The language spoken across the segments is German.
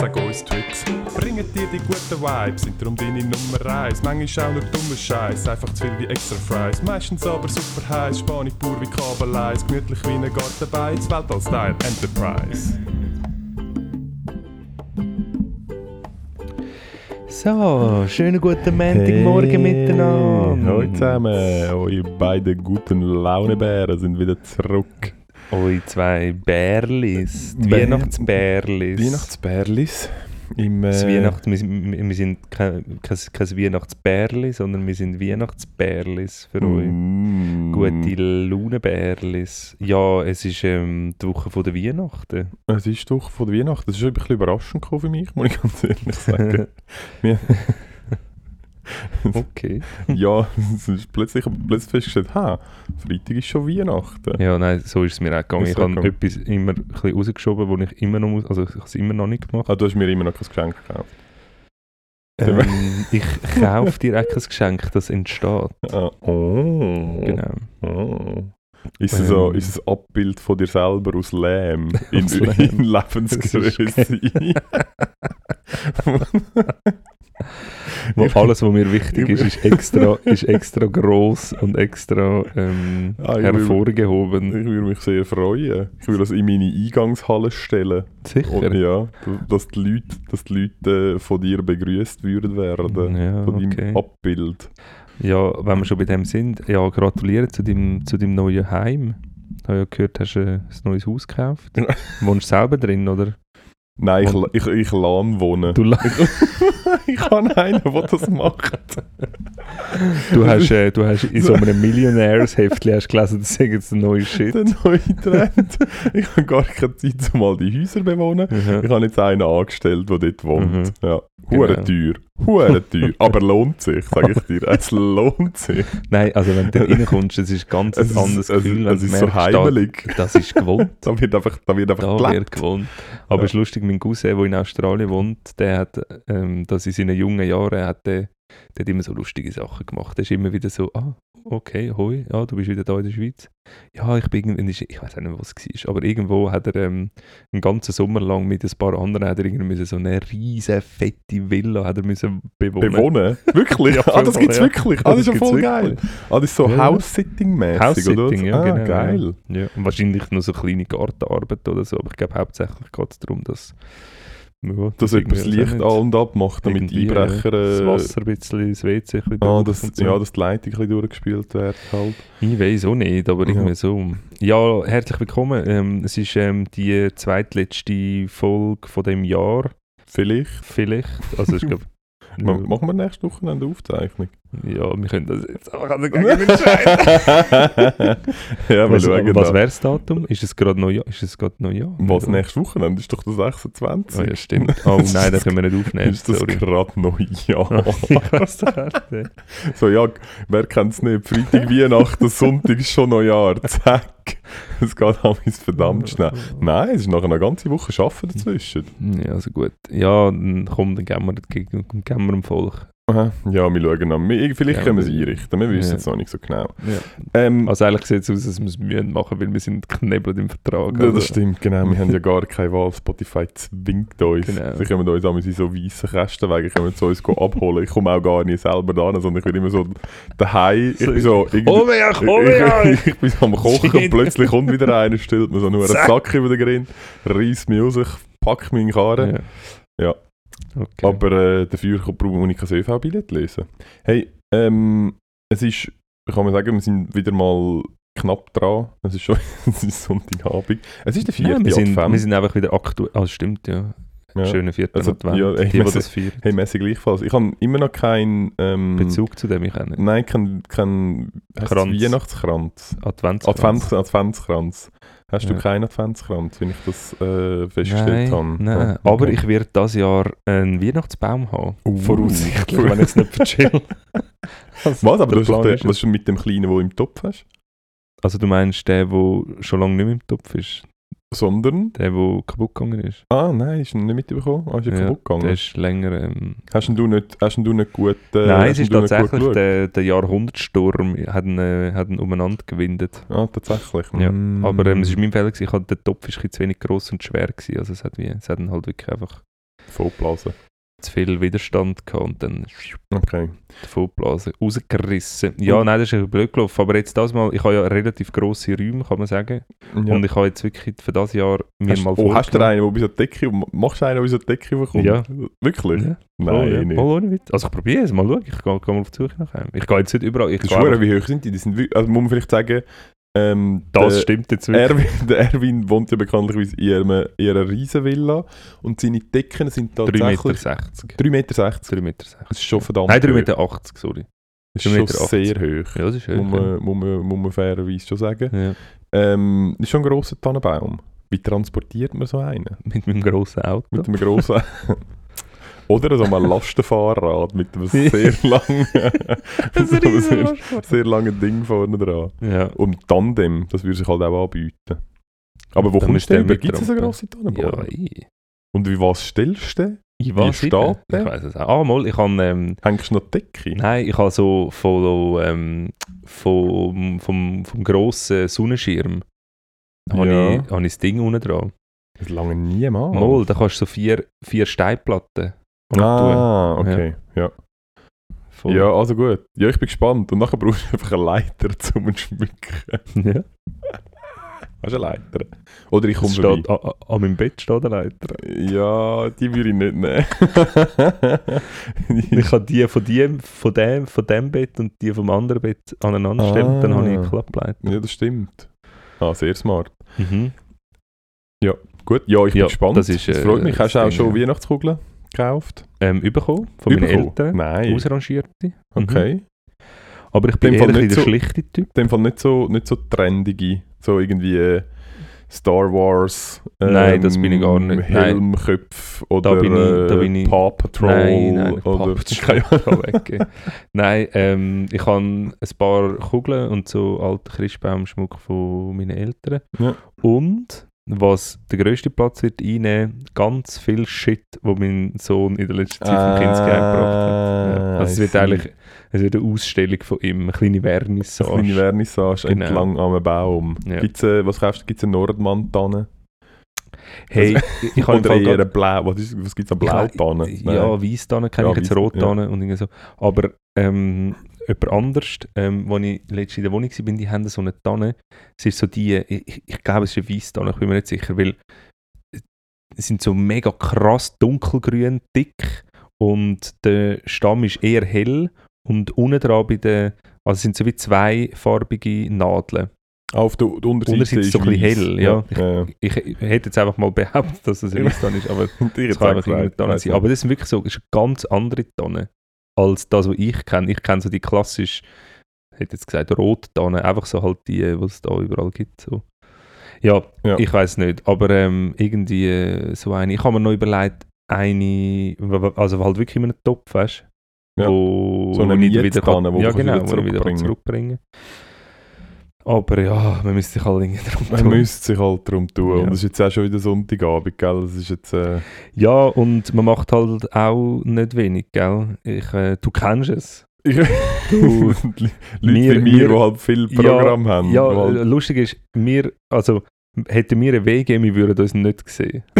Sag uns Tricks, bringen dir die guten Vibes, sind darum deine Nummer eins. Manchmal auch nur dummer Scheiß, einfach zu viel wie extra Fries. Meistens aber super heiß, Spanisch pur wie Kabeleis, gemütlich wie ein Gartenbeiz, Weltall-Style Enterprise. So, schönen guten Montagmorgen miteinander. Hallo zusammen, eure beiden guten Launebären sind wieder zurück. Eure zwei Bärlis, die Bär- Weihnachtsbärlis. Weihnachtsbärlis. Im, äh, Weihnacht, wir, sind- wir sind kein, kein, kein Weihnachtsbärli, sondern wir sind Weihnachtsbärlis für euch. mm, Gute Launenbärlis. Ja, es ist ähm, die Woche von der Weihnachten. Es ist doch von der Weihnachten. Das ist ein bisschen überraschend für mich, muss ich ganz ehrlich sagen. Wir- okay. ja, plötzlich, plötzlich festgestellt, ha, Freitag ist schon Weihnachten. Ja, nein, so ist es mir auch gegangen. Ich habe etwas immer ein bisschen rausgeschoben, wo ich immer noch muss, also ich habe es immer noch nicht gemacht. Ah, du hast mir immer noch kein Geschenk gekauft. Ähm, ich kaufe dir auch kein Geschenk, das entsteht. Ah, oh. Genau. Oh. Ist es, so, Ähm. ist es ein Abbild von dir selber aus Lähm in, Aus Lähm. in Lebensgröße? Wo alles, was mir wichtig ist, ist extra, ist extra gross und extra ähm, Ah, ich hervorgehoben. Ich würde mich sehr freuen. Ich würde das in meine Eingangshalle stellen. Sicher. Und ja, dass die Leute, dass die Leute äh, von dir begrüßt würden werden. Ja, Von deinem okay. Abbild. Ja, wenn wir schon bei dem sind, ja, gratuliere zu deinem, zu deinem neuen Heim. Ich habe ja gehört, hast du ein neues Haus gekauft. Wohnst du selber drin, oder? Nein, ich, ich, ich lahm wohnen. Du, la- ich habe einen, der das macht. du, hast, äh, du hast in so einem Millionaires-Heftchen hast gelesen, das ist jetzt der neue Shit. Der neue Trend. ich habe gar keine Zeit, um mal die Häuser bewohnen. Mhm. Ich habe jetzt einen angestellt, der dort wohnt. Mhm. Ja. Genau. Hure teuer. Hure teuer. Aber lohnt sich, sage ich dir. Es lohnt sich. Nein, also wenn du da reinkommst, das ist ganz ein Es ist, anderes es, Gefühl, wenn es du ist so merkst, da, heimelig. das ist gewohnt. Da wird einfach, da wird einfach Da gelebt. wird gewohnt. Aber Ja. es ist lustig, mein Cousin, der in Australien wohnt, der hat, ähm, das in seinen jungen Jahren, hat der, der hat immer so lustige Sachen gemacht. Der ist immer wieder so, ah, okay, hoi, ja, du bist wieder da in der Schweiz. Ja, ich bin irgendwie, ich weiß auch nicht, was es war, aber irgendwo hat er ähm, einen ganzen Sommer lang mit ein paar anderen, hat er irgendwie müssen so eine riesige, fette Villa hat er müssen bewohnen. Bewohnen? Wirklich? Ja, ah, das gibt es ja. wirklich. Ah, das ist ja voll geil. Ah, das ist so Ja. House-Sitting-mäßig, oder? House-Sitting, ja, ah, genau, geil. Ja, und wahrscheinlich nur so kleine Gartenarbeit oder so, aber ich glaube hauptsächlich geht es darum, dass ja, Dass das Licht an- und abmacht, damit Irgendwie, Einbrecher... Das Äh, Wasser ein bisschen, das WC ein bisschen ah, das, so. ja, dass die Leitung ein bisschen durchgespielt wird halt. Ich weiß auch nicht, aber Ja. irgendwie so. Ja, herzlich willkommen. Ähm, es ist ähm, die zweitletzte Folge von dem Jahr, Vielleicht. vielleicht. Also ich glaube... Ma- Machen wir nächste Woche eine Aufzeichnung? Ja, wir können das jetzt auch dagegen entscheiden. ja, wir was schauen was da. wäre das Datum? Ist es gerade Neujahr? Ist es gerade Neujahr? Was Oder? nächste Wochenende ist doch der 26. Oh ja, stimmt. Oh nein, da können wir nicht aufnehmen. ist das gerade Neujahr? das so, ja, wer kennt es nicht? Freitag, Weihnachten, Sonntag ist schon Neujahr. Zack. Es geht alles verdammt schnell. Nein, es ist nachher eine ganze Woche Arbeiten dazwischen. Ja, also gut. Ja, dann komm, dann geben wir, geben wir dem Volk. Aha. Ja, wir schauen an. Wir- Vielleicht Ja, können wir es einrichten. Wir wissen Ja. es noch nicht so genau. Ja. Ähm, Also eigentlich sieht es aus, als wir es müssen machen, weil wir sind geknebelt im Vertrag. Ja, Also, das stimmt, genau. Wir haben ja gar keine Wahl. Spotify zwingt uns. Genau. Sie können uns in so weißen Kästen wegen, können zu uns abholen. Ich komme auch gar nicht selber da, sondern ich bin immer so daheim. Ich bin so irgendwie... Komm her, komm ich, her! ich, ich bin so am Kochen und plötzlich kommt wieder einer, stellt mir so nur einen. Sack über den Grind, reißt mich raus, ich packe mich in den Karren. Ja. Okay. Aber äh, dafür kann- muss ich kein ÖV-Billett lesen. Hey, Ähm, es ist, ich kann mal sagen, wir sind wieder mal knapp dran. Es ist schon es ist Sonntagabend. Es ist der vierte Ja, wir, sind, Advent. wir sind einfach wieder aktuell. Ah, stimmt, ja. Ja. Schöner vierter Also, Advent. ja, ey, die, wir das feiern. Hey, Messi gleichfalls. Ich habe immer noch keinen ähm, Bezug zu dem, ich auch nicht. Nein, kein, kein Kranz. Weihnachtskranz. Adventskranz. Advents, Adventskranz. Hast du Ja. keinen Adventskranz, wenn ich das äh, festgestellt Nein, habe? nein. Ja, aber okay. ich werde dieses Jahr einen Weihnachtsbaum haben. Uh. Voraussichtlich, wenn ich jetzt nicht verchill. Was? Aber du hast den, was ist mit dem Kleinen, der im Topf hast? Also du meinst der, der schon lange nicht mehr im Topf ist? Sondern? Der, der kaputt gegangen ist? Ah, nein, ist er nicht mitbekommen? Ah, ist er Ja, kaputt gegangen? Der ist länger... Ähm, Hast du nicht, hast du nicht gut äh, Nein, es ist tatsächlich der, der Jahrhundertsturm hat ihn, äh, hat ihn umeinander gewindet. Ah, tatsächlich. Ja, Mm. Aber ähm, es war mein Fehler, gewesen. ich hatte, der Topf bisschen zu wenig gross und schwer. Gewesen. Also es hat, wie, es hat ihn halt wirklich einfach Vollblasen. Zu viel Widerstand gehabt und dann Okay. die Vollblase rausgerissen. Ja, nein, das ist ein blöd gelaufen. Aber jetzt das mal, ich habe ja relativ grosse Räume, kann man sagen. Ja. Und ich habe jetzt wirklich für das Jahr mir hast, mal oh, hast du einen, der bis an die Decke, machst du einen, der bis an die Decke bekommt? Ja. Wirklich? Ja, Nein, voll, ja. nicht. Ohne Witz. Also ich probiere es, mal schauen. Ich gehe, gehe mal auf die Suche nach einem. Ich gehe jetzt nicht überall. Ich verdammt, wie hoch sind die? die sind, also muss man vielleicht sagen, ähm, das der, stimmt jetzt wirklich. Erwin, der Erwin wohnt ja bekanntlicherweise in einer, in einer Riesenvilla und seine Decken sind 3,60 tatsächlich Meter. 3,60 Meter. 3,60 Meter. Das ist schon verdammt Nein, 3,80 hoch. Meter, sorry. Das ist 3,80 schon sehr hoch. Ja, das ist Muss hoch. man, muss, man, muss man fairerweise schon sagen. Ja. Ähm, das ist schon ein grosser Tannenbaum. Wie transportiert man so einen? Mit meinem grossen Auto. Mit einem grossen... Oder so einem Lastenfahrrad mit einem sehr langen... Einem sehr, sehr langen Ding vorne dran. Ja. Und Tandem, das würde sich halt auch anbieten. Aber wo Dann kommst du denn? Gibt es so grosse Tannenbäume? Ja. Und wie was stellst du Wie was steht ich weiß es auch. Ah, mal, ich habe... Ähm, Hängst du noch die Decke? nein, ich habe so von, ähm, vom, vom, vom grossen Sonnenschirm habe Ja. ich, habe ich das Ding unten dran. Das lange niemals. Mal, da kannst du so vier, vier Steinplatten tun. Ah, okay. Ja. Voll. ja, also gut. Ja, ich bin gespannt. Und nachher brauchst du einfach eine Leiter, um ihn zu schmücken. ja. Hast du eine Leiter? Oder ich komme steht, an, an- meinem Bett steht eine Leiter. Ja, die würde ich nicht nehmen. Ich kann die von, dem, von, dem, von dem Bett und die vom anderen Bett aneinander stellen. Dann habe ich eine Ah. Klappleiter. ja, das stimmt. Ah, sehr smart. Mhm. Gut, ja, ich bin Ja, gespannt. das ist, äh, freut mich. Hast du auch das schon ja. Weihnachtskugeln gekauft? Ähm, bekommen von meinen Bekommen? Eltern. Nein. Ausrangierte. Mhm. Okay. Aber ich bin nicht der so- schlichte Typ. In dem Fall nicht so, nicht so trendige, so irgendwie äh, Star Wars, Nein, das bin ich gar nicht. Nein. Helmköpfe oder Da bin ich- da äh, bin ich- Paw Patrol Nein, nein, oder keine Ahnung. weggeben. Nein, ähm, ich habe ein paar Kugeln und so alten Christbaumschmuck von meinen Eltern. Ja. Und was der grösste Platz wird einnehmen, ganz viel Shit, wo mein Sohn in der letzten Zeit vom Kindsgame gebracht hat. Ja. Also es wird eigentlich es wird eine Ausstellung von ihm, eine kleine Vernissage. Kleine Vernissage Genau. entlang am Baum. Ja. Gibt's, äh, was kaufst du? Gibt es eine Nordmann-Tanne? Hey, ich, ich habe eher grad- eine Blau... Was, ist- was gibt es an Blautanne? Ja, Weisstanne kenne Ja, ich jetzt, Rottanne und irgendwie so. Aber ähm, jemand anders, ähm, als ich letztens in der Wohnung war, die haben so eine Tanne. Es ist so die, ich, ich- ich glaube, es ist eine Weisstanne, ich bin mir nicht sicher, weil es sind so mega krass dunkelgrün, dick und der Stamm ist eher hell und unten dran bei den, also es sind so wie zweifarbige Nadeln. Auf der, der Unterseite, Unterseite ist so ein bisschen hell, ja. ja. Ich, ich hätte jetzt einfach mal behauptet, dass es eine Weisstanne ist, aber ich Das kann einfach irgendeine Tonne sein. Aber das sind wirklich so, das ist eine ganz andere Tonne als das, was ich kenne. Ich kenne so die klassisch, ich hätte jetzt gesagt, Rottonne, einfach so halt die, die es da überall gibt. So. Ja, Ja. ich weiß nicht, aber ähm, irgendwie äh, so eine. Ich habe mir noch überlegt, eine, also halt wirklich in einem Topf, weißt Ja. Wo, So eine ich Mietstanne, kann, wo ja, du genau, wieder wo ich wieder zurückbringen. Aber ja, man müsste sich halt irgendwie darum Man tun. müsste sich halt darum tun. Ja. Und es ist jetzt auch schon wieder Sonntagabend, gell? Das ist jetzt... Äh, Ja, und man macht halt auch nicht wenig, gell? Ich, äh, du kennst es. ich, Du- Leute wie Wir- mir, wir- die halt viel Programm haben. Ja, halt- lustig ist, wir, also hätten wir einen Weg wir würden uns nicht sehen.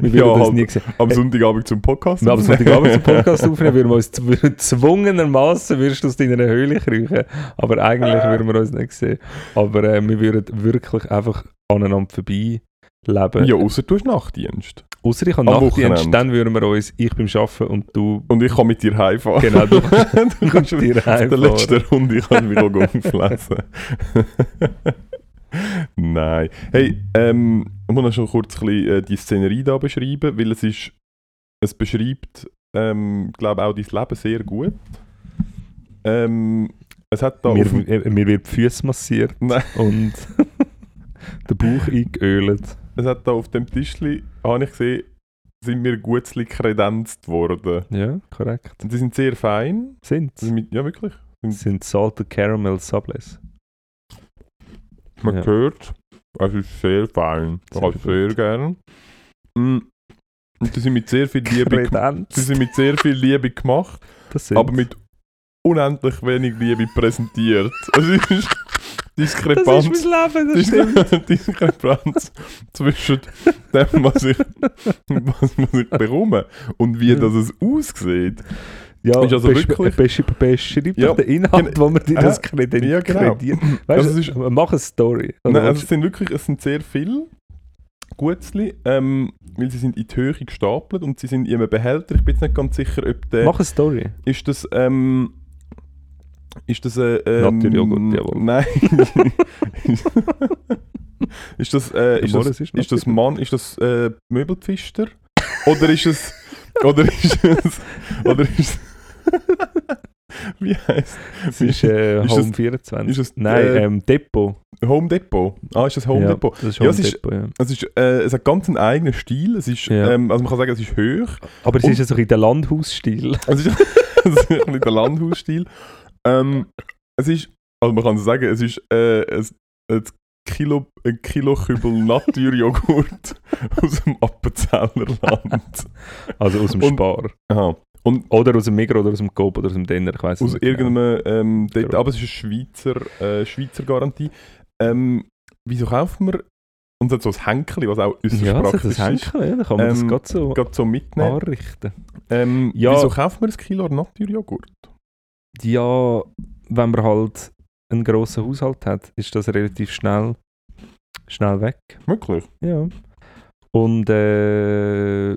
wir würden Ja, halt. nie sehen. am Sonntagabend zum Podcast. Wir haben Sonntagabend zum Podcast aufnehmen, würden wir uns z- zwungenermaßen würdest du aus deiner Höhle kriechen. Aber eigentlich würden wir uns nicht sehen. Aber äh, wir würden wirklich einfach aneinander vorbei leben. Ja, außer du hast Nachtdienst. Außer ich habe Am Nachtdienst, dann würden wir uns, ich beim Arbeiten und du, Und ich kann mit dir heimfahren. genau, du, du kannst dir auf der heimfahren. letzten Runde ich kann wieder auflesen. Nein. Hey, ähm, ich muss noch schon kurz ein bisschen, äh, die Szenerie da beschreiben, weil es ist, es beschreibt, ähm, glaube auch dein Leben sehr gut. Ähm, es hat da mir, äh, mir wird die Füße massiert Nein. und der Bauch eingeölt. es hat da auf dem Tischli, habe ich gesehen, sind mir gutzli kredenzt worden. Ja, korrekt. Und die sind sehr fein. Sind sind mit, ja, wirklich. Das sind Salted Caramel Sublays. Man Ja. hört, es ist sehr fein. Ich Sehr habe es sehr gern. Mm. Und die sind mit sehr viel Liebe, die sind mit sehr viel Liebe gemacht, aber mit unendlich wenig Liebe präsentiert. Also es ist das ist Diskrepanz. mein Leben, das Dis- stimmt. Diskrepanz zwischen dem, was ich, was, was ich bekomme und wie das es aussieht. Ja, Ist also besch- besch- beschreib Ja, doch den Inhalt, wo man dir das Äh, kredi- ja, genau. krediert. Weißt Also es ist- mach eine Story. Nein, also willst es sind wirklich, es sind sehr viele Gutzli, ähm, weil sie sind in die Höhe gestapelt und sie sind in einem Behälter. Ich bin jetzt nicht ganz sicher, ob der... mach eine Story. Ist das, ähm... Ist das, äh, ähm, Naturjoghurt, jawohl. Nein. ist das, äh, ist das, es ist ist das. Mann, ist das, äh, Möbelpfister? Oder ist es, oder ist es, oder ist wie heisst Es ist äh, Ist Home das- 24. ist das, Nein, äh, ähm, Depot. Home Depot? Ah, ist das Home ja, Depot? Das ist Ja, Home es ist- Depot, ja. Es, ist, äh, es hat ganz einen eigenen Stil. Es ist, Ja. ähm, also man kann sagen, es ist hoch. Aber es Und- ist ja so in der Landhausstil. Es ist, es ist ein bisschen der Landhausstil. Ähm, es ist, also man kann sagen, es ist äh, ein, ein Kilo, ein Kilo Kübel Naturjoghurt aus dem Appenzeller Land. Also aus dem Und- Spar. Aha. Und Oder aus dem Migros oder aus dem Coop oder aus dem Denner, ich weiß aus irgendeinem, ähm, dort, Genau. aber es ist eine Schweizer, äh, Schweizer Garantie. Ähm, wieso man, und es hat so ein Hänkchen, was auch äußerst Ja, das, praktisch das ist, Henkel, ja, da kann man das Ähm, gerade so gerade so mitnehmen. anrichten. Ähm, Ja. Wieso kauft man ein Kilo Naturjoghurt? Ja, wenn man halt einen grossen Haushalt hat, ist das relativ schnell, schnell weg. Wirklich? Ja. Und äh,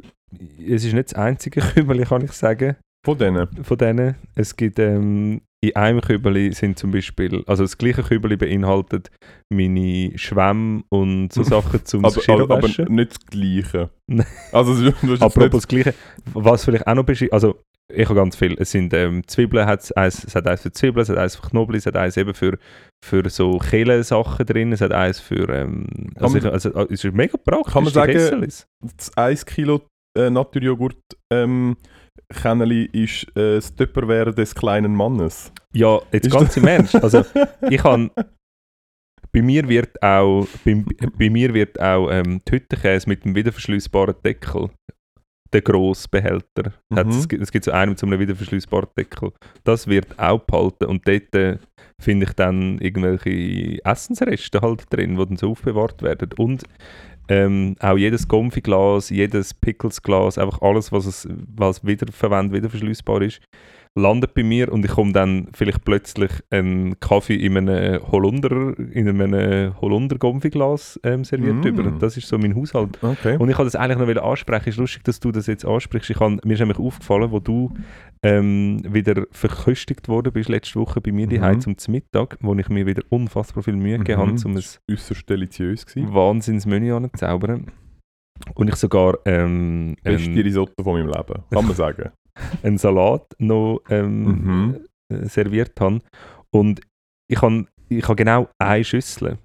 es ist nicht das einzige Kübel, kann ich sagen, Von denen? von denen. Es gibt ähm, in einem Kübel sind zum Beispiel, also das gleiche Kübel beinhaltet meine Schwämme und so Sachen zum aber, aber, aber nicht das Gleiche. Also jetzt Apropos das Gleiche, was vielleicht auch noch beschreibt, also ich habe ganz viel. Es sind ähm, Zwiebeln, hat's eins, es hat eins für Zwiebeln, es hat eins für Knoblauch, es hat eins eben für, für so Kehlensachen drin, es hat eins für, ähm, also, man- ich, also es ist mega praktisch. Kann man sagen, Kesselis. das 1 Kilo äh, Naturjoghurt ähm, Kenneli ist äh, das Tupperware des kleinen Mannes. Ja, jetzt Ist ganz im Ernst. Also ich kann, bei mir wird auch, bei, bei mir wird auch ähm, die Hüttenkäse mit dem wiederverschließbaren Deckel, der grosse Behälter, Mhm. hat, es, gibt- es gibt so einen mit so einem wiederverschließbaren Deckel, das wird auch behalten und dort äh, finde ich dann irgendwelche Essensreste halt drin, die dann so aufbewahrt werden und ähm, auch jedes Gomfiglas, jedes Pickelsglas, einfach alles, was es was wiederverwendet, wiederverschließbar ist, landet bei mir und ich komme dann vielleicht plötzlich einen Kaffee in einem Holunder, in einem Holunder Gomfiglas ähm, serviert Mm. über. Das ist so mein Haushalt. Okay. Und ich wollte das eigentlich noch wieder ansprechen. ist lustig, dass du das jetzt ansprichst. Ich kann, mir ist nämlich aufgefallen, wo du ähm, wieder verköstigt worden bist letzte Woche bei mir Mhm. daheim zum Mittag, wo ich mir wieder unfassbar viel Mühe gegeben habe, Mhm. um ein Äußerst deliziös gewesen. Wahnsinnsmenü anzuzaubern. Und ich sogar ähm, Beste ähm, Risotto von meinem Leben, kann man sagen. Einen Salat noch ähm, Mhm. äh, serviert habe. Und ich habe ich hab genau eine Schüssel.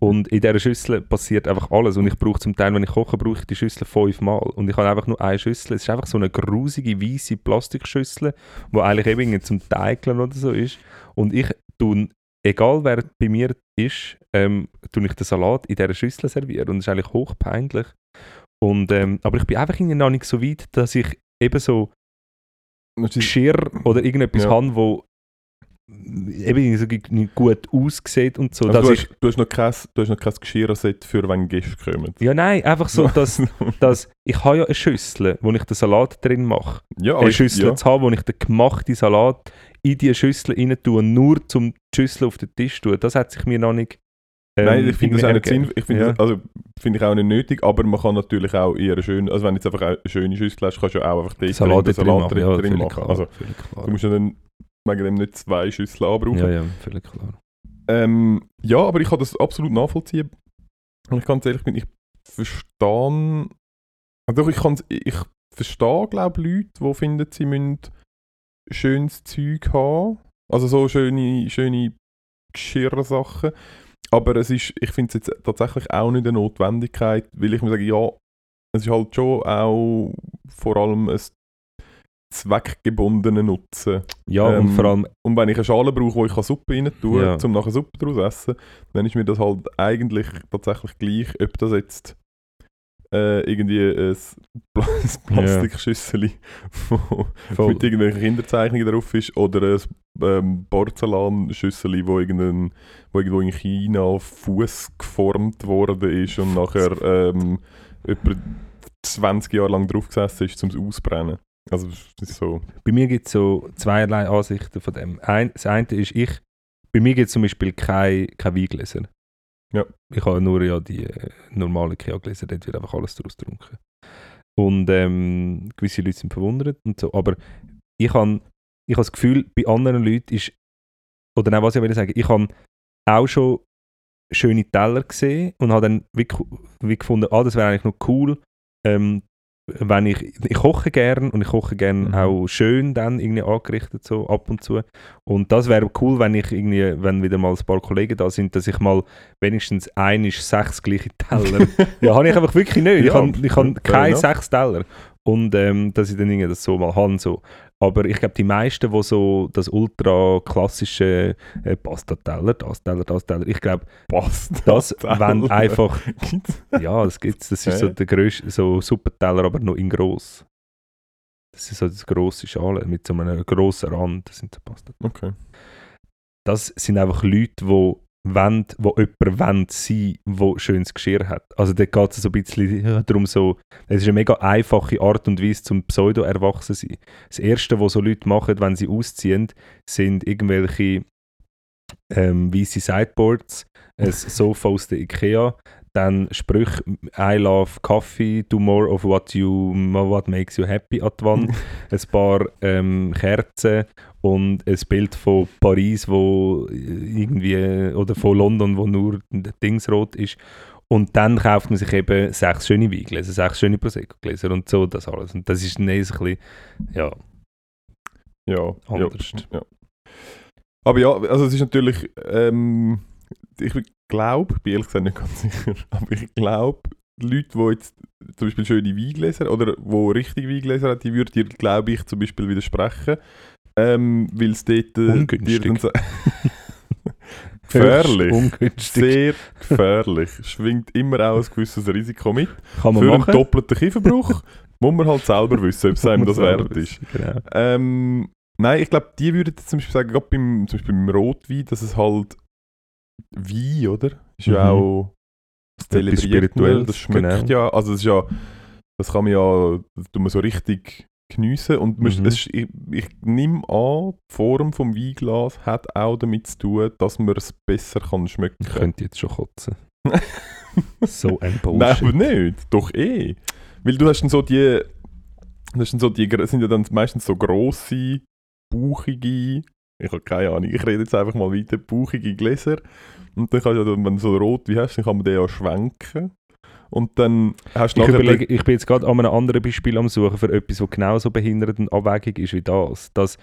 Und in dieser Schüssel passiert einfach alles. Und ich brauche zum Teil, wenn ich koche, brauche ich die Schüssel fünfmal. Und ich habe einfach nur eine Schüssel. Es ist einfach so eine grusige, weiße Plastikschüssel, die eigentlich eben zum Teigeln oder so ist. Und ich tue, egal wer bei mir ist, ähm, tue ich den Salat in dieser Schüssel servieren. Und das ist eigentlich hochpeinlich. Und, ähm, aber ich bin einfach noch nicht so weit, dass ich eben so ist- Geschirr oder irgendetwas Ja. haben, wo eben so gut aussieht und so. das du, ist, hast, du, hast noch kein, du hast noch kein Geschirrset für wenn Gäste kommen. ja, nein, einfach so, dass, dass ich habe ja eine Schüssel, wo ich den Salat drin mache. ja, Eine Schüssel ja. zu haben, wo ich den gemachten Salat in diese Schüssel rein tue, nur zum die Schüssel auf den Tisch tun. Das hat sich mir noch nicht ähm, Nein, ich finde das auch nicht sinnvoll. Ich finde Ja. das- also finde ich auch nicht nötig, aber man kann natürlich auch eher schön, also wenn du jetzt einfach eine schöne Schüssel hast, kannst du auch einfach dort Salat den drin Salat machen, drin, ja, drin machen. klar. Also du musst ja dann wegen dem nicht zwei Schüsseln anbrauchen. ja, ja, völlig klar. Ähm, ja, aber ich kann das absolut nachvollziehen. Und ich ganz ehrlich bin, ich verstehe. Also ich, kann's- ich verstehe, glaube ich, Leute, die finden, sie müssen schönes Zeug haben. Also so schöne, schöne Geschirrsachen. Aber es ist, ich finde es jetzt tatsächlich auch nicht eine Notwendigkeit, weil ich mir sage, ja, es ist halt schon auch vor allem ein zweckgebundener Nutzen. Ja, und Ähm, vor allem, Und wenn ich eine Schale brauche, wo ich Suppe rein tun Ja. um nachher Suppe daraus essen, dann ist mir das halt eigentlich tatsächlich gleich, ob das jetzt äh, irgendwie ein, Pla ein Plastikschüssel wo voll, mit irgendwelchen Kinderzeichnungen drauf ist oder ein ähm, Porzellanschüssel, wo, irgendein, wo irgendwo in China auf Fuß geformt worden ist und nachher ähm, etwa 20 Jahre lang drauf gesessen ist, um es auszubrennen. Also so. bei mir gibt es so zweierlei Ansichten von dem. Ein, das eine ist, ich, bei mir gibt es zum Beispiel kein, kein Weingläser. Ja. Ich habe nur ja die äh, normalen Kia-Gläser, dort wird einfach alles daraus getrunken. Und ähm, gewisse Leute sind verwundert und so, aber ich habe ich habe das Gefühl, bei anderen Leuten ist, oder nein, was ich will sagen, ich habe auch schon schöne Teller gesehen und habe dann wie, wie gefunden, ah, das wäre eigentlich noch cool, ähm, wenn ich, ich koche gern und ich koche gern Mhm. auch schön dann irgendwie angerichtet so ab und zu und das wäre cool, wenn ich irgendwie, wenn wieder mal ein paar Kollegen da sind, dass ich mal wenigstens ein ist sechs gleiche Teller, ja, habe ich einfach wirklich nicht, ich Ja, habe ich habe fair keine enough. sechs Teller und ähm, dass ich dann irgendwie das so mal habe so. Aber ich glaube, die meisten, die so das ultra klassische äh, Pasta-Teller, das Teller, das Teller, ich glaube, das wenn einfach ja, das gibt's. Das ist so der grösste, so Suppenteller, aber noch in gross. Das ist so das grosse Schale mit so einem grossen Rand. Das sind so Pasta. Okay. Das sind einfach Leute, die wollen, wo jemand wollen sein, der schönes Geschirr hat. Also da geht es so ein bisschen darum so, es ist eine mega einfache Art und Weise zum Pseudo-Erwachsen sein. Das Erste, was so Leute machen, wenn sie ausziehen, sind irgendwelche ähm, weiße Sideboards, ein Sofa aus der Ikea, dann Sprüche I love coffee, do more of what you what makes you happy an die Wand, ein paar ähm, Kerzen und ein Bild von Paris, wo irgendwie oder von London, wo nur Dingsrot ist. Und dann kauft man sich eben sechs schöne Weingläser, sechs schöne Prosecco-Gläser und so das alles. Und das ist dann ein bisschen, ja, Ja, anders. Ja, ja. Aber ja, also es ist natürlich, ähm, ich glaube, ich bin ehrlich gesagt nicht ganz sicher, aber ich glaube, Leute, die jetzt zum Beispiel schöne Weingläser oder wo richtig Weingläser haben, die würden dir, glaube ich, zum Beispiel widersprechen, ähm, weil es dort äh, Ungünstig. sa- gefährlich, Ungünstig. sehr gefährlich, schwingt immer auch ein gewisses Risiko mit. Kann man Für einen machen. doppelten Kieferbruch muss man halt selber wissen, ob es einem das wert ist. Genau. Ähm, nein, ich glaube, die würden zum Beispiel sagen, gerade beim, zum Beispiel beim Rotwein, dass es halt Wein, oder? Ist ja Mhm. auch zelebriert das schmeckt genau. ja, also das ist ja, das kann man ja, tut man so richtig geniessen und Mhm. es, ich, ich nehme an, die Form vom Weinglas hat auch damit zu tun, dass man es besser kann schmecken Ich könnte jetzt schon kotzen. so ein Nein, Bullshit. aber nicht. Doch eh. Weil du hast dann so die. Hast dann so die. sind ja dann meistens so grosse, bauchige. Ich habe keine Ahnung. Ich rede jetzt einfach mal weiter. Bauchige Gläser. Und dann kannst du, wenn du so rot wie hast, dann kann man den ja schwenken. Und dann hast du Ich, überlege, ich bin jetzt gerade an einem anderen Beispiel am Suchen für etwas, das genauso behindert und abwägig ist wie das. das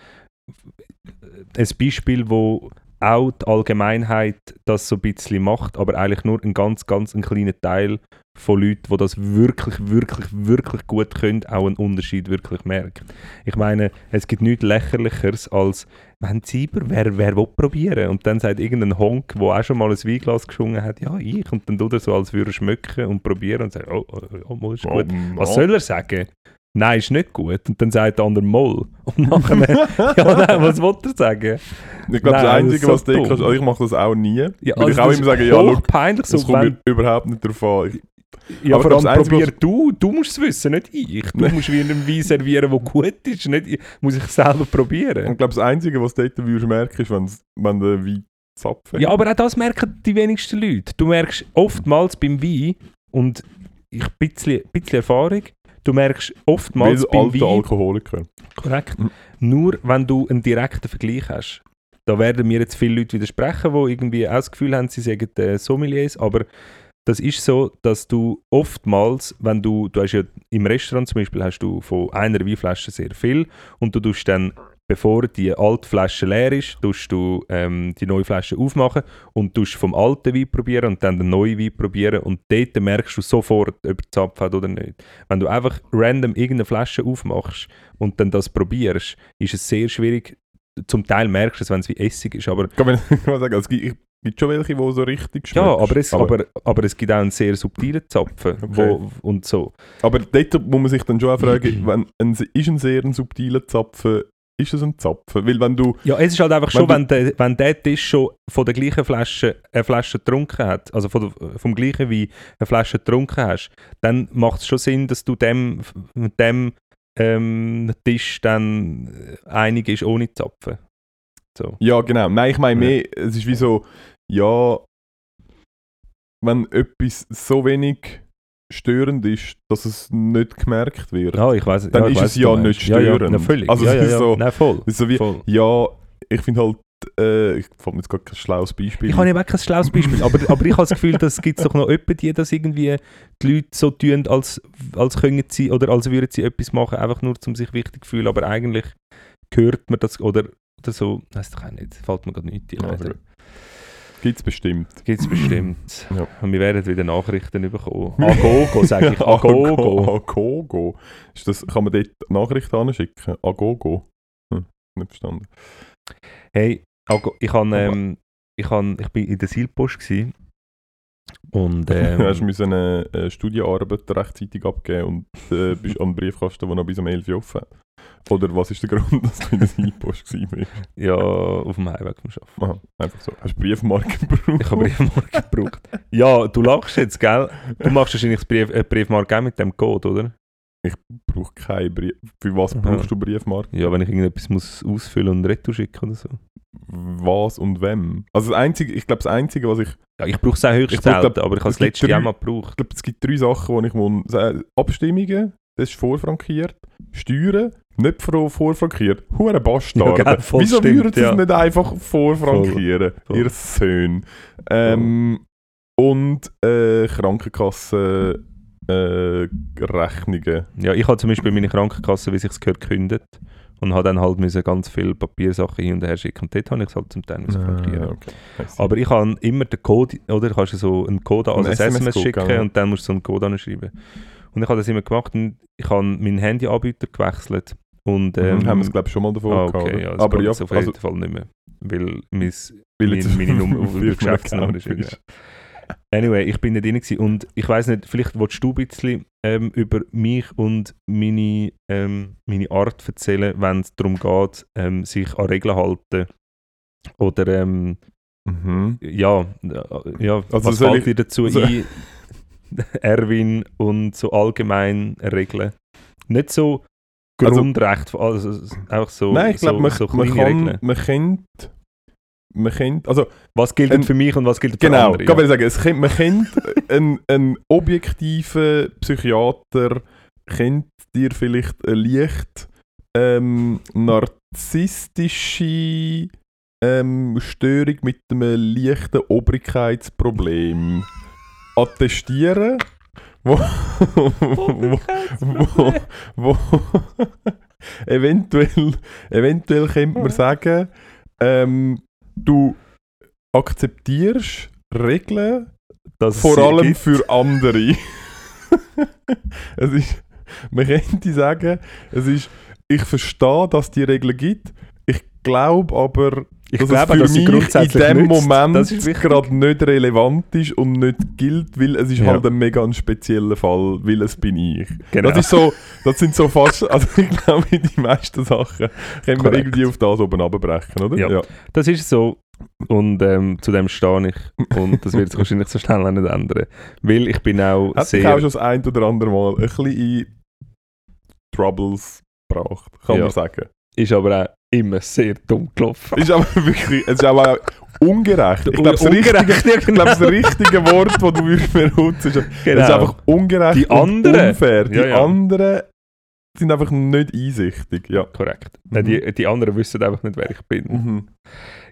ein Beispiel, wo auch die Allgemeinheit das so ein bisschen macht, aber eigentlich nur ein ganz, ganz ein kleiner Teil von Leuten, die das wirklich, wirklich, wirklich gut können, auch einen Unterschied wirklich merkt. Ich meine, es gibt nichts Lächerlicheres als, wenn Zieber, wer, wer will probieren? Und dann sagt irgendein Honk, der auch schon mal ein Weinglas geschwungen hat, ja, ich. Und dann tut er so, als würde er schmecken und probieren und sagt, oh, oh, oh, mal, ist gut. Oh, Was soll er sagen? Nein, ist nicht gut. Und dann sagt der andere Moll. Und nachher, ja, nein, was will er sagen? Ich glaube, das Einzige, das was ist du so kannst, also ich mache das auch nie. Ja, Weil ich also auch das immer sage, ist ja, hochpeinlich so, das kommt wenn, mir überhaupt nicht darauf an. Ja, Aber vor allem das Einzige, probier du, du musst es wissen, nicht ich. Du musst wie einen Wein servieren, der gut ist, nicht ich. Muss ich selber probieren. ich glaube, das Einzige, was du dort merken, ist, wenn's- wenn der Wein zapfen. Ja, aber auch das merken die wenigsten Leute. Du merkst oftmals beim Wein, und ich ein bisschen, bisschen Erfahrung, du merkst oftmals Weil beim alte Wein, Alkoholiker. korrekt, Mhm. nur wenn du einen direkten Vergleich hast. Da werden mir jetzt viele Leute widersprechen, die irgendwie auch das Gefühl haben, sie sagen äh, Sommeliers, aber das ist so, dass du oftmals, wenn du, du hast ja im Restaurant zum Beispiel, hast du von einer Weinflasche sehr viel und du tust dann, bevor die alte Flasche leer ist, tust du ähm, die neue Flasche aufmachen und tust vom alten Wein probieren und dann den neuen Wein probieren und dort merkst du sofort, ob er Zapf hat oder nicht. Wenn du einfach random irgendeine Flasche aufmachst und dann das probierst, ist es sehr schwierig, zum Teil merkst du es, wenn es wie Essig ist, aber Kann man sagen, es gibt, es gibt schon welche, die so richtig schmecken. ja, aber es, aber, aber es gibt auch einen sehr subtilen Zapfen wo, und so. Aber dort muss man sich dann schon auch fragen, wenn ein, ist ein sehr ein subtiler Zapfen, ist es ein Zapfen? Weil wenn du, Ja, es ist halt einfach Wenn schon, du- wenn, der, wenn der Tisch schon von der gleichen Flasche eine Flasche getrunken hat, also von der, vom gleichen Wein eine Flasche getrunken hast, dann macht es schon Sinn, dass du dem, mit dem ähm, Tisch dann einig ist, ohne zapfen. So. ja genau, nein, ich meine mehr, es ist wie so, ja, wenn etwas so wenig störend ist, dass es nicht gemerkt wird. Ja, ich weiß, Dann ja, ich ist weiss, es ja nicht. Ja, ja, störend. na, völlig. Also ja, es ja, ist ja. so- Nein, voll. Es ist so wie, voll. ja, ich finde halt, äh, ich fand jetzt gar kein schlaues Beispiel. Ich habe eben auch kein schlaues Beispiel, aber, aber ich habe das Gefühl, dass es doch noch jemanden, die das irgendwie die Leute so tun, als, als können sie oder als würden sie etwas machen, einfach nur um sich wichtig zu fühlen, aber eigentlich hört man das oder, oder so, weiß doch auch nicht, fällt mir gerade nicht. Ja, gut. Gibt es bestimmt. Gibt es bestimmt. Ja. Und wir werden wieder Nachrichten bekommen. Agogo, sage ich. Agogo. Agogo. Ist das, kann man dort Nachrichten anschicken? Agogo. Hm, nicht verstanden. Hey, Ago, ich, han, ähm, ich, han, ich bin in der gewesen. Und ähm, du hast müssen eine, eine Studienarbeit rechtzeitig abgeben und äh, bist den Briefkasten, der noch bis um 11 Uhr offen. Oder was ist der Grund, dass du in der gewesen bist? ja, auf dem Heimweg vom Arbeiten. Aha, einfach so. Hast du Briefmarken gebraucht? Ich habe Briefmarke gebraucht. Ja, du lachst jetzt, gell? Du machst wahrscheinlich das Brief, äh, Briefmarke auch mit dem Code, oder? brauche keinen Brief. Für was Aha. brauchst du Briefmarken? Ja, wenn ich irgendetwas muss ausfüllen und retour schicken oder so. Was und wem? Also das Einzige, ich glaube das Einzige, was ich... Ja, ich brauche es auch höchst selten, aber ich habe es es letztes Jahr mal gebraucht. Ich glaube, es gibt drei Sachen, die ich muss sagen. Abstimmungen, das ist vorfrankiert. Steuern, nicht vor- vorfrankiert. Hure Bastarde. Ja, gell, Wieso stimmt, würden sie es ja. nicht einfach vorfrankieren? Voll. Ihr Söhne. Ähm, und äh, Krankenkassen äh, Rechnungen. Ja, ich habe zum Beispiel meine Krankenkasse, wie sich gehört, gekündigt. Und habe dann halt müssen ganz viele Papiersachen hin und her schicken. Und dort habe ich es halt zum Teil müssen. Ah, okay. Aber ich habe immer den Code, oder kannst du so einen Code als Ein SMS, SMS-Code, schicken gell? und dann musst du so einen Code anschreiben. Und ich habe das immer gemacht und ich habe meinen Handyanbieter gewechselt. Und, ähm, Mhm, haben wir es glaube ich schon mal davor ah, okay, ja, Aber ja, auf also, jeden Fall nicht mehr. Weil mein, weil jetzt meine Nummer auf Firma Geschäftsnummer ist. Anyway, ich bin nicht drin und ich weiß nicht, vielleicht willst du ein bisschen ähm, über mich und meine, ähm, meine Art erzählen, wenn es darum geht, ähm, sich an Regeln halten. Oder ähm, Mhm. ja, ja Also was fällt ich- dir dazu so- ein, Erwin, und so allgemein Regeln? Nicht so Also- Grundrecht, also einfach so, Nein, ich glaube, so, man, so man, kann, Regeln. man kennt, man kennt, also Was gilt ein- für mich und was gilt für genau, andere? kann man sagen, es kennt, man kennt einen, einen objektiven Psychiater, kennt dir vielleicht eine leicht ähm, narzisstische ähm, Störung mit einem leichten Obrigkeitsproblem attestieren, wo, wo, wo, wo eventuell, eventuell könnte man sagen, ähm, du akzeptierst Regeln, Dass vor allem gibt. für andere. es ist, man könnte sagen, es ist, ich verstehe, dass es die Regeln gibt, ich glaube aber, Ich dass glaube, es für dass mich in dem nützt. Moment gerade nicht relevant ist und nicht gilt, weil es ist Ja. halt ein mega ein spezieller Fall, weil es bin ich. Genau. Das ist so, das sind so fast, also ich glaube, die meisten Sachen können wir irgendwie auf das oben runterbrechen, oder? Ja. Das ist so. Und ähm, zu dem stehe ich. Und das wird sich wahrscheinlich so schnell auch nicht ändern. Weil ich bin auch Hat sehr... auch schon das ein oder andere Mal ein bisschen in Troubles gebracht, kann Ja. man sagen. Ist aber auch immer sehr dumm gelaufen. Ist aber wirklich, es ist aber ungerecht. Ich glaube, das, richtige- glaub, das richtige Wort, das du benutzen ist, es ist Genau. einfach ungerecht Die und anderen- unfair. Die Ja, ja. anderen sind einfach nicht einsichtig. Ja. Korrekt. Mhm. Die, die anderen wissen einfach nicht, wer ich bin. Mhm.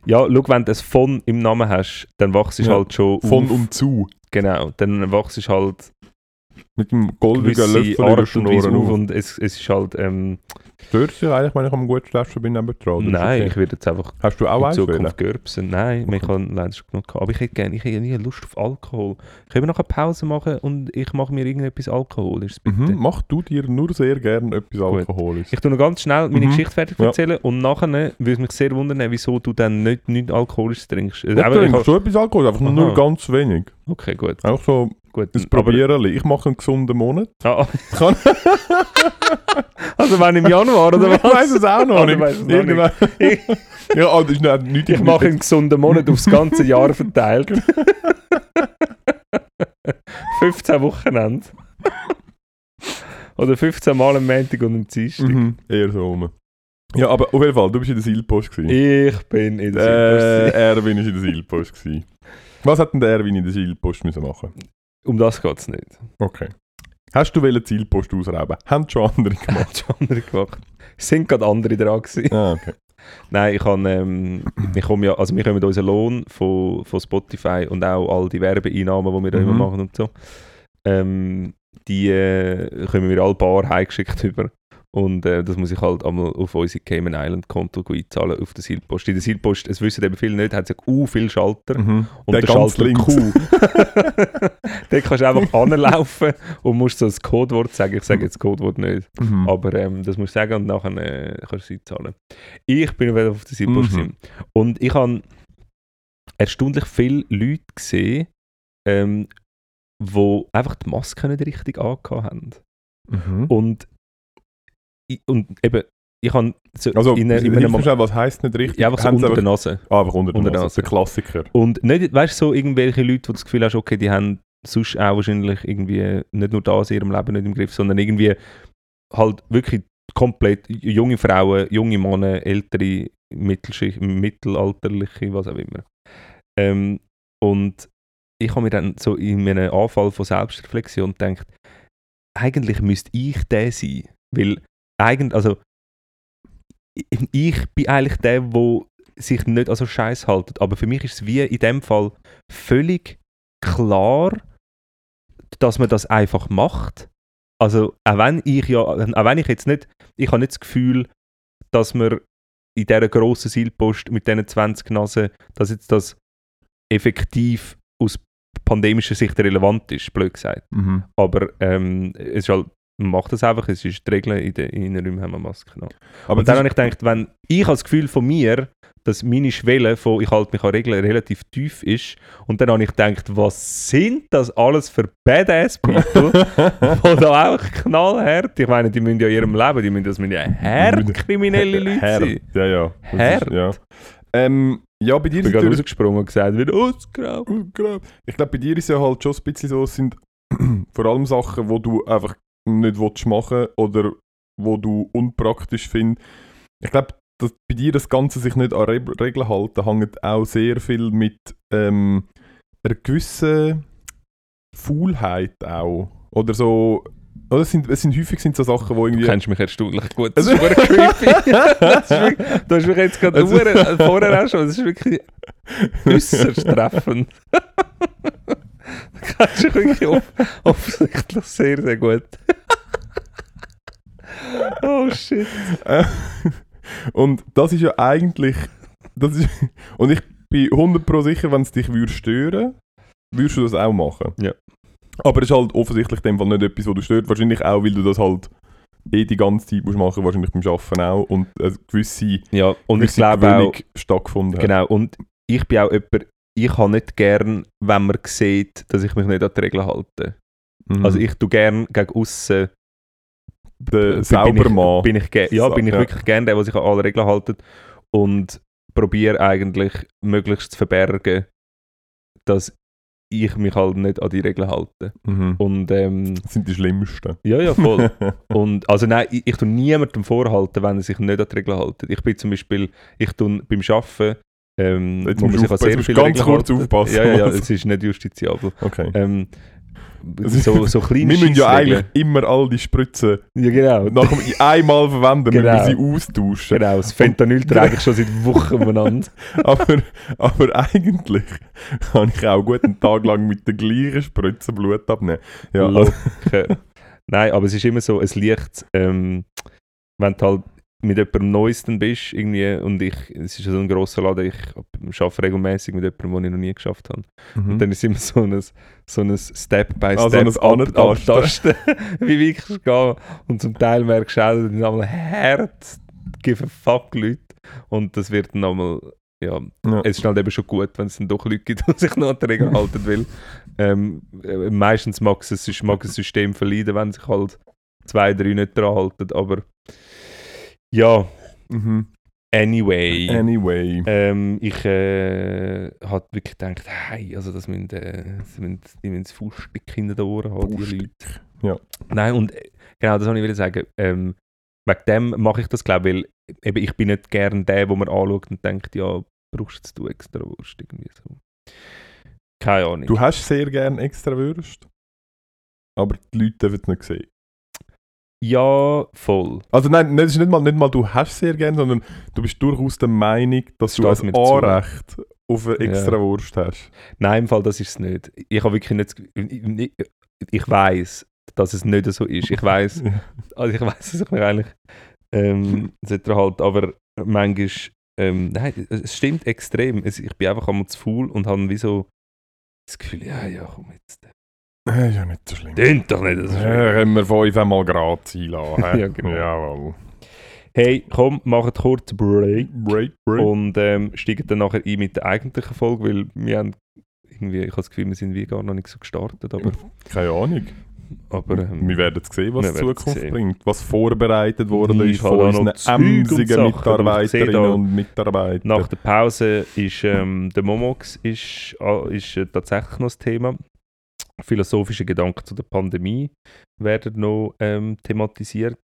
Ja, schau, wenn du ein von im Namen hast, dann wachst du Ja. halt schon Von auf. und zu. Genau, dann wachst du halt Mit dem gewisse Löffel Art und Weise auf. und es, es ist halt, ähm, Stört dich eigentlich, wenn ich am guten oder ist nein, okay? ich würde jetzt einfach Hast du auch in? Zukunft gerbsen. Nein, Okay. ich habe leider schon genug gehabt. Aber ich hätte gerne, ich hätte nie Lust auf Alkohol. Können wir noch eine Pause machen und ich mache mir irgendetwas Alkoholisches, bitte? Mhm. Mach du dir nur sehr gerne etwas. Alkoholisches. Ich tue noch ganz schnell meine Mhm. Geschichte fertig Ja. erzählen und nachher würde es mich sehr wundern, wieso du dann nicht, nicht Alkoholisches trinkst. Äh, Ich aber ich trinke hab- schon etwas Alkohol, einfach Aha. nur ganz wenig. okay, gut. Auch so gut. ein Aber- Probiererli. Ich mache einen gesunden Monat. Ah, Kann- also wenn im Januar oder was? Ich weiß es auch noch nicht. noch Irgendwann- Ich, ja, oh, das ist nicht, nicht ich mache einen gesunden Monat aufs ganze Jahr verteilt. 15 Wochenende. Oder 15 Mal am Montag und am Dienstag. Mhm, eher so rum. Ja, aber auf jeden Fall, du bist in der Seilpost gewesen. Ich bin in der Äh, Silbersi. Erwin ist in der Seilpost gewesen. Was hat denn der Erwin in der Seilpost müssen machen? Um das geht es nicht. Okay. Hast du welche Zielpost ausrauben? Haben schon andere gemacht? Hat schon andere gemacht. Es sind gerade andere dran gewesen. ah, okay. Nein, ich kann, ähm, ich komme ja, also wir kommen unseren Lohn von, von Spotify und auch all die Werbeeinnahmen, die wir da Mhm. immer machen und so, ähm, die äh, kommen wir alle paar heimgeschickt über. Und äh, das muss ich halt einmal auf unsere Cayman Island Konto einzahlen, auf der Seilpost. In der Seilpost, es wissen eben viele nicht, hat es ja uh, viele Schalter. Mhm. Und Der der, ganz Schalter links. Q. Dort kannst du einfach anlaufen und musst so das Codewort sagen. Ich sage jetzt Codewort nicht. Mhm. Aber ähm, das musst du sagen und nachher äh, kannst du sie zahlen. Ich bin wieder auf der Seilpost. Mhm. Und ich habe erstaunlich viele Leute gesehen, ähm, die einfach die Maske nicht richtig angehabt haben. Mhm. Und, und eben, ich habe so Also, in, in einem schnell, was heisst nicht richtig? ja, einfach so unter der Nase. Ah, einfach unter unter der Nase. Der Klassiker. Und nicht, weißt du, so irgendwelche Leute, wo du das Gefühl hast, okay, die haben sonst auch wahrscheinlich irgendwie nicht nur das in ihrem Leben nicht im Griff, sondern irgendwie halt wirklich komplett junge Frauen, junge Männer, ältere, Mittelschicht, mittelalterliche, was auch immer. Ähm, und ich habe mir dann so in einem Anfall von Selbstreflexion gedacht, eigentlich müsste ich der sein. Weil eigentlich, also ich- bin eigentlich der, der sich nicht an so Scheiß haltet. Aber für mich ist es wie in dem Fall völlig klar, dass man das einfach macht. Also auch wenn ich ja, auch wenn ich jetzt nicht, ich habe nicht das Gefühl, dass man in dieser grossen Seilpost mit diesen 20 Nasen, dass jetzt das effektiv aus pandemischer Sicht relevant ist, blöd gesagt. Mhm. Aber ähm, es ist halt, macht das einfach, es ist die Regel, in den Innenräumen haben wir Masken an. Aber Und dann das habe ich gedacht, wenn ich das Gefühl von mir, dass meine Schwelle von ich halte mich an Regeln relativ tief ist und dann habe ich gedacht, was sind das alles für Badass People, die da auch knallhart, ich meine, die müssen ja in ihrem Leben, die müssen, das müssen ja hart kriminelle Leute Herd. sein. Ja, ja. Das. Ist, ja. Ähm, ja, bei dir Ich bin gerade rausgesprungen und gesagt, wieder. Oh, genau. Ich glaube, bei dir ist ja halt schon ein bisschen so, es sind vor allem Sachen, wo du einfach nicht willst machen oder wo du unpraktisch findest. Ich glaube, dass bei dir das Ganze sich nicht an Re Regeln halten, hängt auch sehr viel mit ähm, einer gewissen Faulheit auch. Oder so. Oder es, sind, es sind häufig sind so Sachen, wo Du irgendwie. kennst mich erstaunlich gut, das ist wirklich creepy. das ist wirklich, du hast mich jetzt gerade also, vorher auch schon, das ist wirklich äußerst treffend. Du kennst dich wirklich off offensichtlich sehr, sehr gut. oh shit. Äh, und das ist ja eigentlich. Das ist, und ich bin 100 Pro sicher, wenn es dich würde stören würdest du das auch machen. Ja. Aber es ist halt offensichtlich in dem Fall nicht etwas, was du stört. Wahrscheinlich auch, weil du das halt eh die ganze Zeit musst machen, wahrscheinlich beim Arbeiten auch. Und eine gewisse, Ja, und ich gewisse glaube auch, stattgefunden hat. genau, und ich bin auch jemand, ich habe nicht gern, wenn man sieht, dass ich mich nicht an die Regeln halte. Mhm. Also ich tue gern gegen aussen der bin Saubermann. ich, bin ich ja, bin ich ja. wirklich gerne der, der sich an alle Regeln hält und probiere eigentlich möglichst zu verbergen, dass ich mich halt nicht an die Regeln halte. Mhm. Und ähm, Das sind die schlimmsten. ja, ja, voll. Und also nein, ich, ich tue niemandem vorhalten, wenn er sich nicht an die Regeln hält. Ich bin zum Beispiel, ich tue beim Arbeiten, ähm, Jetzt sich an aufpassen, sehr musst ganz kurz halten. aufpassen. Ja, ja, ja, es ist nicht justiziabel. Okay. Ähm, so, so kleine Wir müssen ja eigentlich immer all die Spritzen Ja, genau. nach dem einmal verwenden, Genau. müssen wir sie austauschen. Genau, das Fentanyl trage ich schon seit Wochen umeinander. Aber, aber eigentlich kann ich auch gut einen Tag lang mit der gleichen Spritze Blut abnehmen. Ja, also. Nein, aber es ist immer so, es liegt, ähm, wenn du halt mit jemandem Neues dann bist, irgendwie, und ich, es ist so ein grosser Laden, ich arbeite regelmäßig mit jemandem, den ich noch nie geschafft habe. mhm. Und dann ist immer so ein, so ein Step by Ah, Step so ein Antasten. abtasten, wie weit ich gehe. Und zum Teil merkst du auch, dann einmal hart, give a fuck Leute. Und das wird dann einmal, ja, ja. es ist halt eben schon gut, wenn es dann doch Leute gibt, die sich noch an die Regeln halten will. Ähm, äh, meistens mag es, mag das System verleiden, wenn sich halt zwei, drei nicht dran halten. Aber ja, Mhm. anyway. Anyway. Ähm, ich äh, habe wirklich gedacht, hey, also das müssen, äh, das müssen, die müssen das Fauststück hinter den Ohren haben, die Fauststück, Leute. ja. Nein, und äh, genau, das wollte ich sagen. Ähm, wegen dem mache ich das, glaube ich, weil eben, ich bin nicht gern der, wo man anschaut und denkt, ja, brauchst du extra Wurst irgendwie so. Keine Ahnung. Du hast sehr gerne extra Würst, aber die Leute dürfen es nicht sehen. Ja, voll. Also nein, das ist nicht mal, nicht mal du hast sehr gerne, sondern du bist durchaus der Meinung, dass du Steht ein mir zu. Anrecht auf eine Ja. extra Wurst hast. Nein, im Fall, das ist es nicht. Ich habe wirklich nicht. Ich, weiß, dass es nicht so ist. Ich weiß, also ich weiß, dass ich mich eigentlich ähm, halt, aber manchmal, ähm, nein, es stimmt extrem. Ich bin einfach einmal zu faul und habe wie so das Gefühl, ja, ja, komm jetzt. Äh, Ist ja nicht so schlimm. Tönt doch nicht, das ist Ja, können wir fünf einmal gratis einlassen. hä? Ja, genau. Jawohl. Hey, komm, machen kurz Break Break, break. und ähm, steigen dann nachher ein mit der eigentlichen Folge, weil wir haben irgendwie, ich habe das Gefühl, wir sind wie gar noch nicht so gestartet, aber, Keine Ahnung. aber ähm, Wir werden sehen, was die Zukunft sehen. bringt. Was vorbereitet worden Ich ist von unseren emsigen Mitarbeiterinnen und Mitarbeitern. Nach der Pause ist ähm, der Momox ist, ah, ist äh, tatsächlich noch das Thema. Philosophische Gedanken zu der Pandemie werden noch ähm, thematisiert.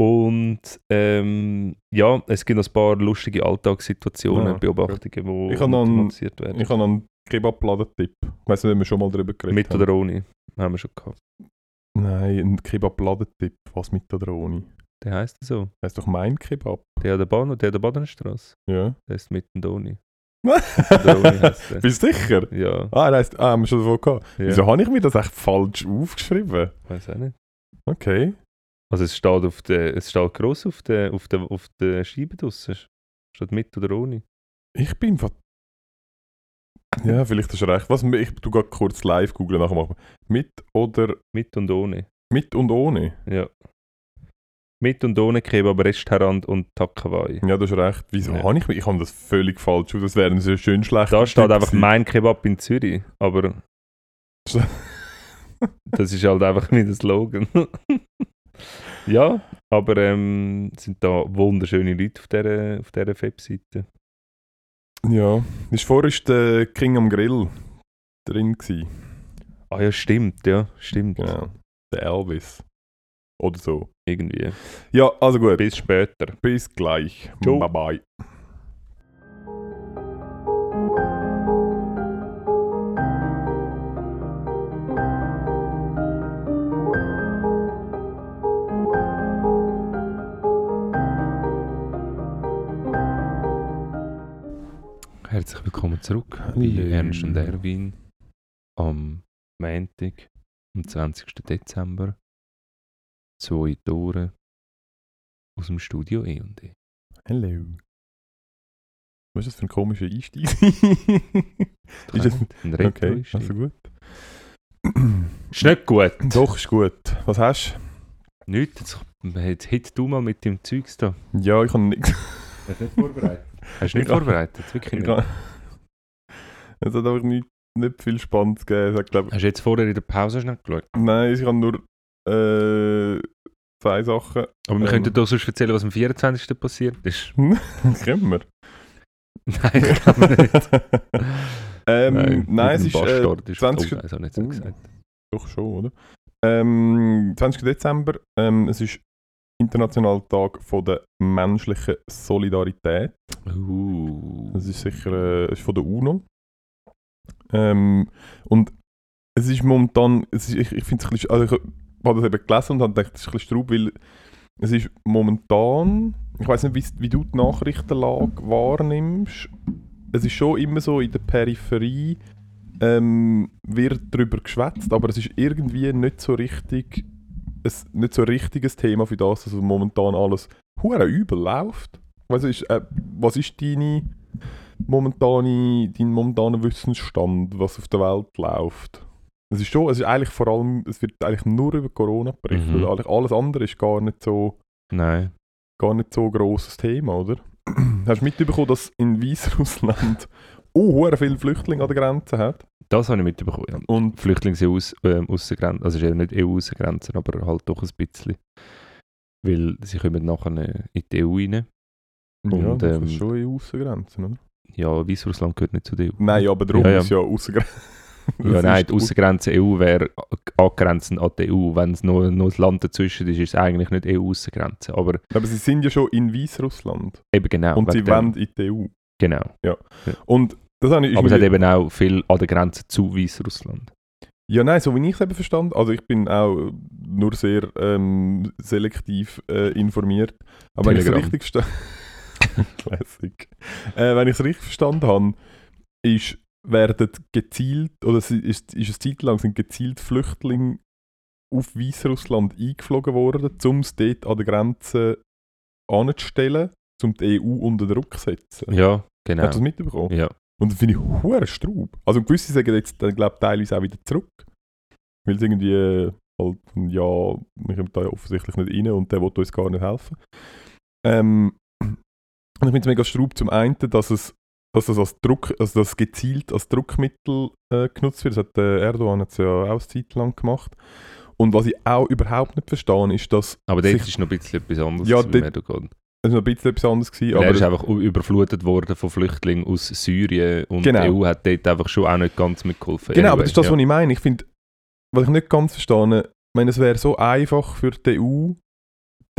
Und ähm, ja, es gibt noch ein paar lustige Alltagssituationen, Ja, Beobachtungen, die Ich thematisiert werden. Ich habe noch einen Kebab-Laden-Tipp. Ich weiß nicht, ob wir schon mal darüber geredet Mit haben. oder ohne, haben wir schon gehabt. Nein, ein Kebab-Laden-Tipp. Was mit oder ohne? Der heisst so. Ist doch mein Kebab. Der an der Bahn, der an der Badenstraße. Ja. Der ist mit und ohne. Bist du sicher? Ja, Ah, das heisst, ah, haben wir schon davon gehabt. ja. Wieso habe ich mir das echt falsch aufgeschrieben? weiß auch nicht. Okay. Also es steht auf der, es steht gross auf der, auf der, auf der Scheibe draussen. Steht mit oder ohne. Ich bin ver... Ja, vielleicht hast du recht. Was, ich tu gerade kurz live googeln nachher machen. Mit oder Mit und ohne. mit und ohne? Ja. Mit und ohne Kebab, Restaurant und Takawai. Ja, du hast recht. Wieso Ja. habe ich mich? Ich habe das völlig falsch. Das wäre ein sehr schön schlecht. Da steht einfach mein Kebab in Zürich, aber das ist halt einfach nicht der Slogan. ja, aber ähm, sind da wunderschöne Leute auf dieser, auf dieser Webseite. Ja. Ist vorher ist der King am Grill drin gewesen. Ah ja, stimmt, ja, stimmt. Genau. Der Elvis. Oder so. Irgendwie. Ja, also gut. Bis später. Bis gleich. Ciao. Bye bye. Herzlich willkommen zurück bei. Ernst und Erwin am Montag, am 20. Dezember. Zwei Tore aus dem Studio E E&E. Hallo. Was ist das für ein komischer Einstieg? Ist das- ein okay, retro also gut. Ist nicht gut. Doch, ist gut. Was hast Nicht, jetzt, jetzt hit du mal mit dem Zeugs da. du? Ja, ich habe nichts. Hast du nicht vorbereitet? Hast du nicht Ich vorbereitet? Wirklich Ich nicht? habe- Es hat einfach nicht, nicht viel Spannendes gegeben. Hat, glaub, Hast du jetzt vorher in der Pause schnell geschaut? nein, ich habe nur äh, zwei Sachen. Aber wir Ähm. könnten doch sonst erzählen, was am 24. passiert ist. Kennen wir. Nein, ich glaube nicht. Ähm, nein, es mit ist äh, Bastard ist 20. oh, nein, so nicht so Uh. gesagt. Doch schon, oder? Ähm, 20. Dezember, ähm, es ist Internationaler Tag von der menschlichen Solidarität. Uh. Das ist sicher äh, ist von der UNO. Ähm, und es ist momentan, es ist, ich, ich finde es ein bisschen, also ich habe das eben gelesen und habe gedacht, es ist ein bisschen straub, weil es ist momentan, ich weiß nicht, wie, wie du die Nachrichtenlage wahrnimmst, es ist schon immer so in der Peripherie, ähm, wird darüber geschwätzt, aber es ist irgendwie nicht so richtig, es, nicht so ein richtiges Thema für das, dass momentan alles hure übel läuft. Was ist, äh, was ist deine momentane, dein momentaner Wissensstand, was auf der Welt läuft? Es ist schon, es ist eigentlich vor allem, es wird eigentlich nur über Corona berichtet, Mhm. eigentlich alles andere ist gar nicht so, Nein. gar nicht so ein grosses Thema, oder? Hast du mitbekommen, dass in Weißrussland oh, viele Flüchtlinge an der Grenze hat? Das habe ich mitbekommen. Ja. Und Flüchtlinge sind aus, ähm, Aussengrenzen, also ist eben nicht EU-Aussengrenzen, aber halt doch ein bisschen. Weil sie kommen nachher äh, in die EU rein. ja, Und, das ähm, ist schon in Aussengrenzen, oder? Ja, Weißrussland gehört nicht zu der EU. Nein, aber darum Ja, ja. ist ja Aussengrenzen. Ja, nein, die Aussengrenze EU wäre angrenzend an die EU. Wenn es noch, noch ein Land dazwischen ist, ist es eigentlich nicht EU-Aussengrenze. Aber Aber sie sind ja schon in Weißrussland. eben genau. und sie wollen in die EU. Genau. Und das habe ich Aber es hat eben auch viel an der Grenze zu Weißrussland. Ja, nein, so wie ich es eben verstanden also ich bin auch nur sehr ähm, selektiv äh, informiert. Aber wenn ich es Telegram. richtig verstanden. Äh, wenn ich es richtig verstanden habe, ist, werden gezielt, oder es ist, ist es Zeit lang sind gezielt Flüchtlinge auf Weißrussland eingeflogen worden, um es dort an der Grenze anzustellen, um die EU unter Druck zu setzen. Ja, genau. Hast du das mitbekommen? Ja. Und das finde ich hure Straub. Also gewisse sagen jetzt, dann glaube teilweise auch wieder zurück. Weil es irgendwie äh, halt, ja, wir kommen da ja offensichtlich nicht rein und der will uns gar nicht helfen. Ähm, und ich finde es mega Straub zum einen, dass es, dass es als Druck, also dass gezielt als Druckmittel äh, genutzt wird. Das hat äh, Erdogan jetzt ja auch eine Zeit lang gemacht. Und was ich auch überhaupt nicht verstehe, ist, dass Aber dort sich- ist noch ein bisschen etwas anderes. Ja, dort- Erdogan. es noch ein bisschen etwas anderes gewesen, Weil er aber ist einfach überflutet worden von Flüchtlingen aus Syrien und Genau. die EU hat dort einfach schon auch nicht ganz mitgeholfen. Genau, aber Anyway, das ist das, ja. was ich meine. Ich finde, was ich nicht ganz verstehe, ich meine, es wäre so einfach für die EU,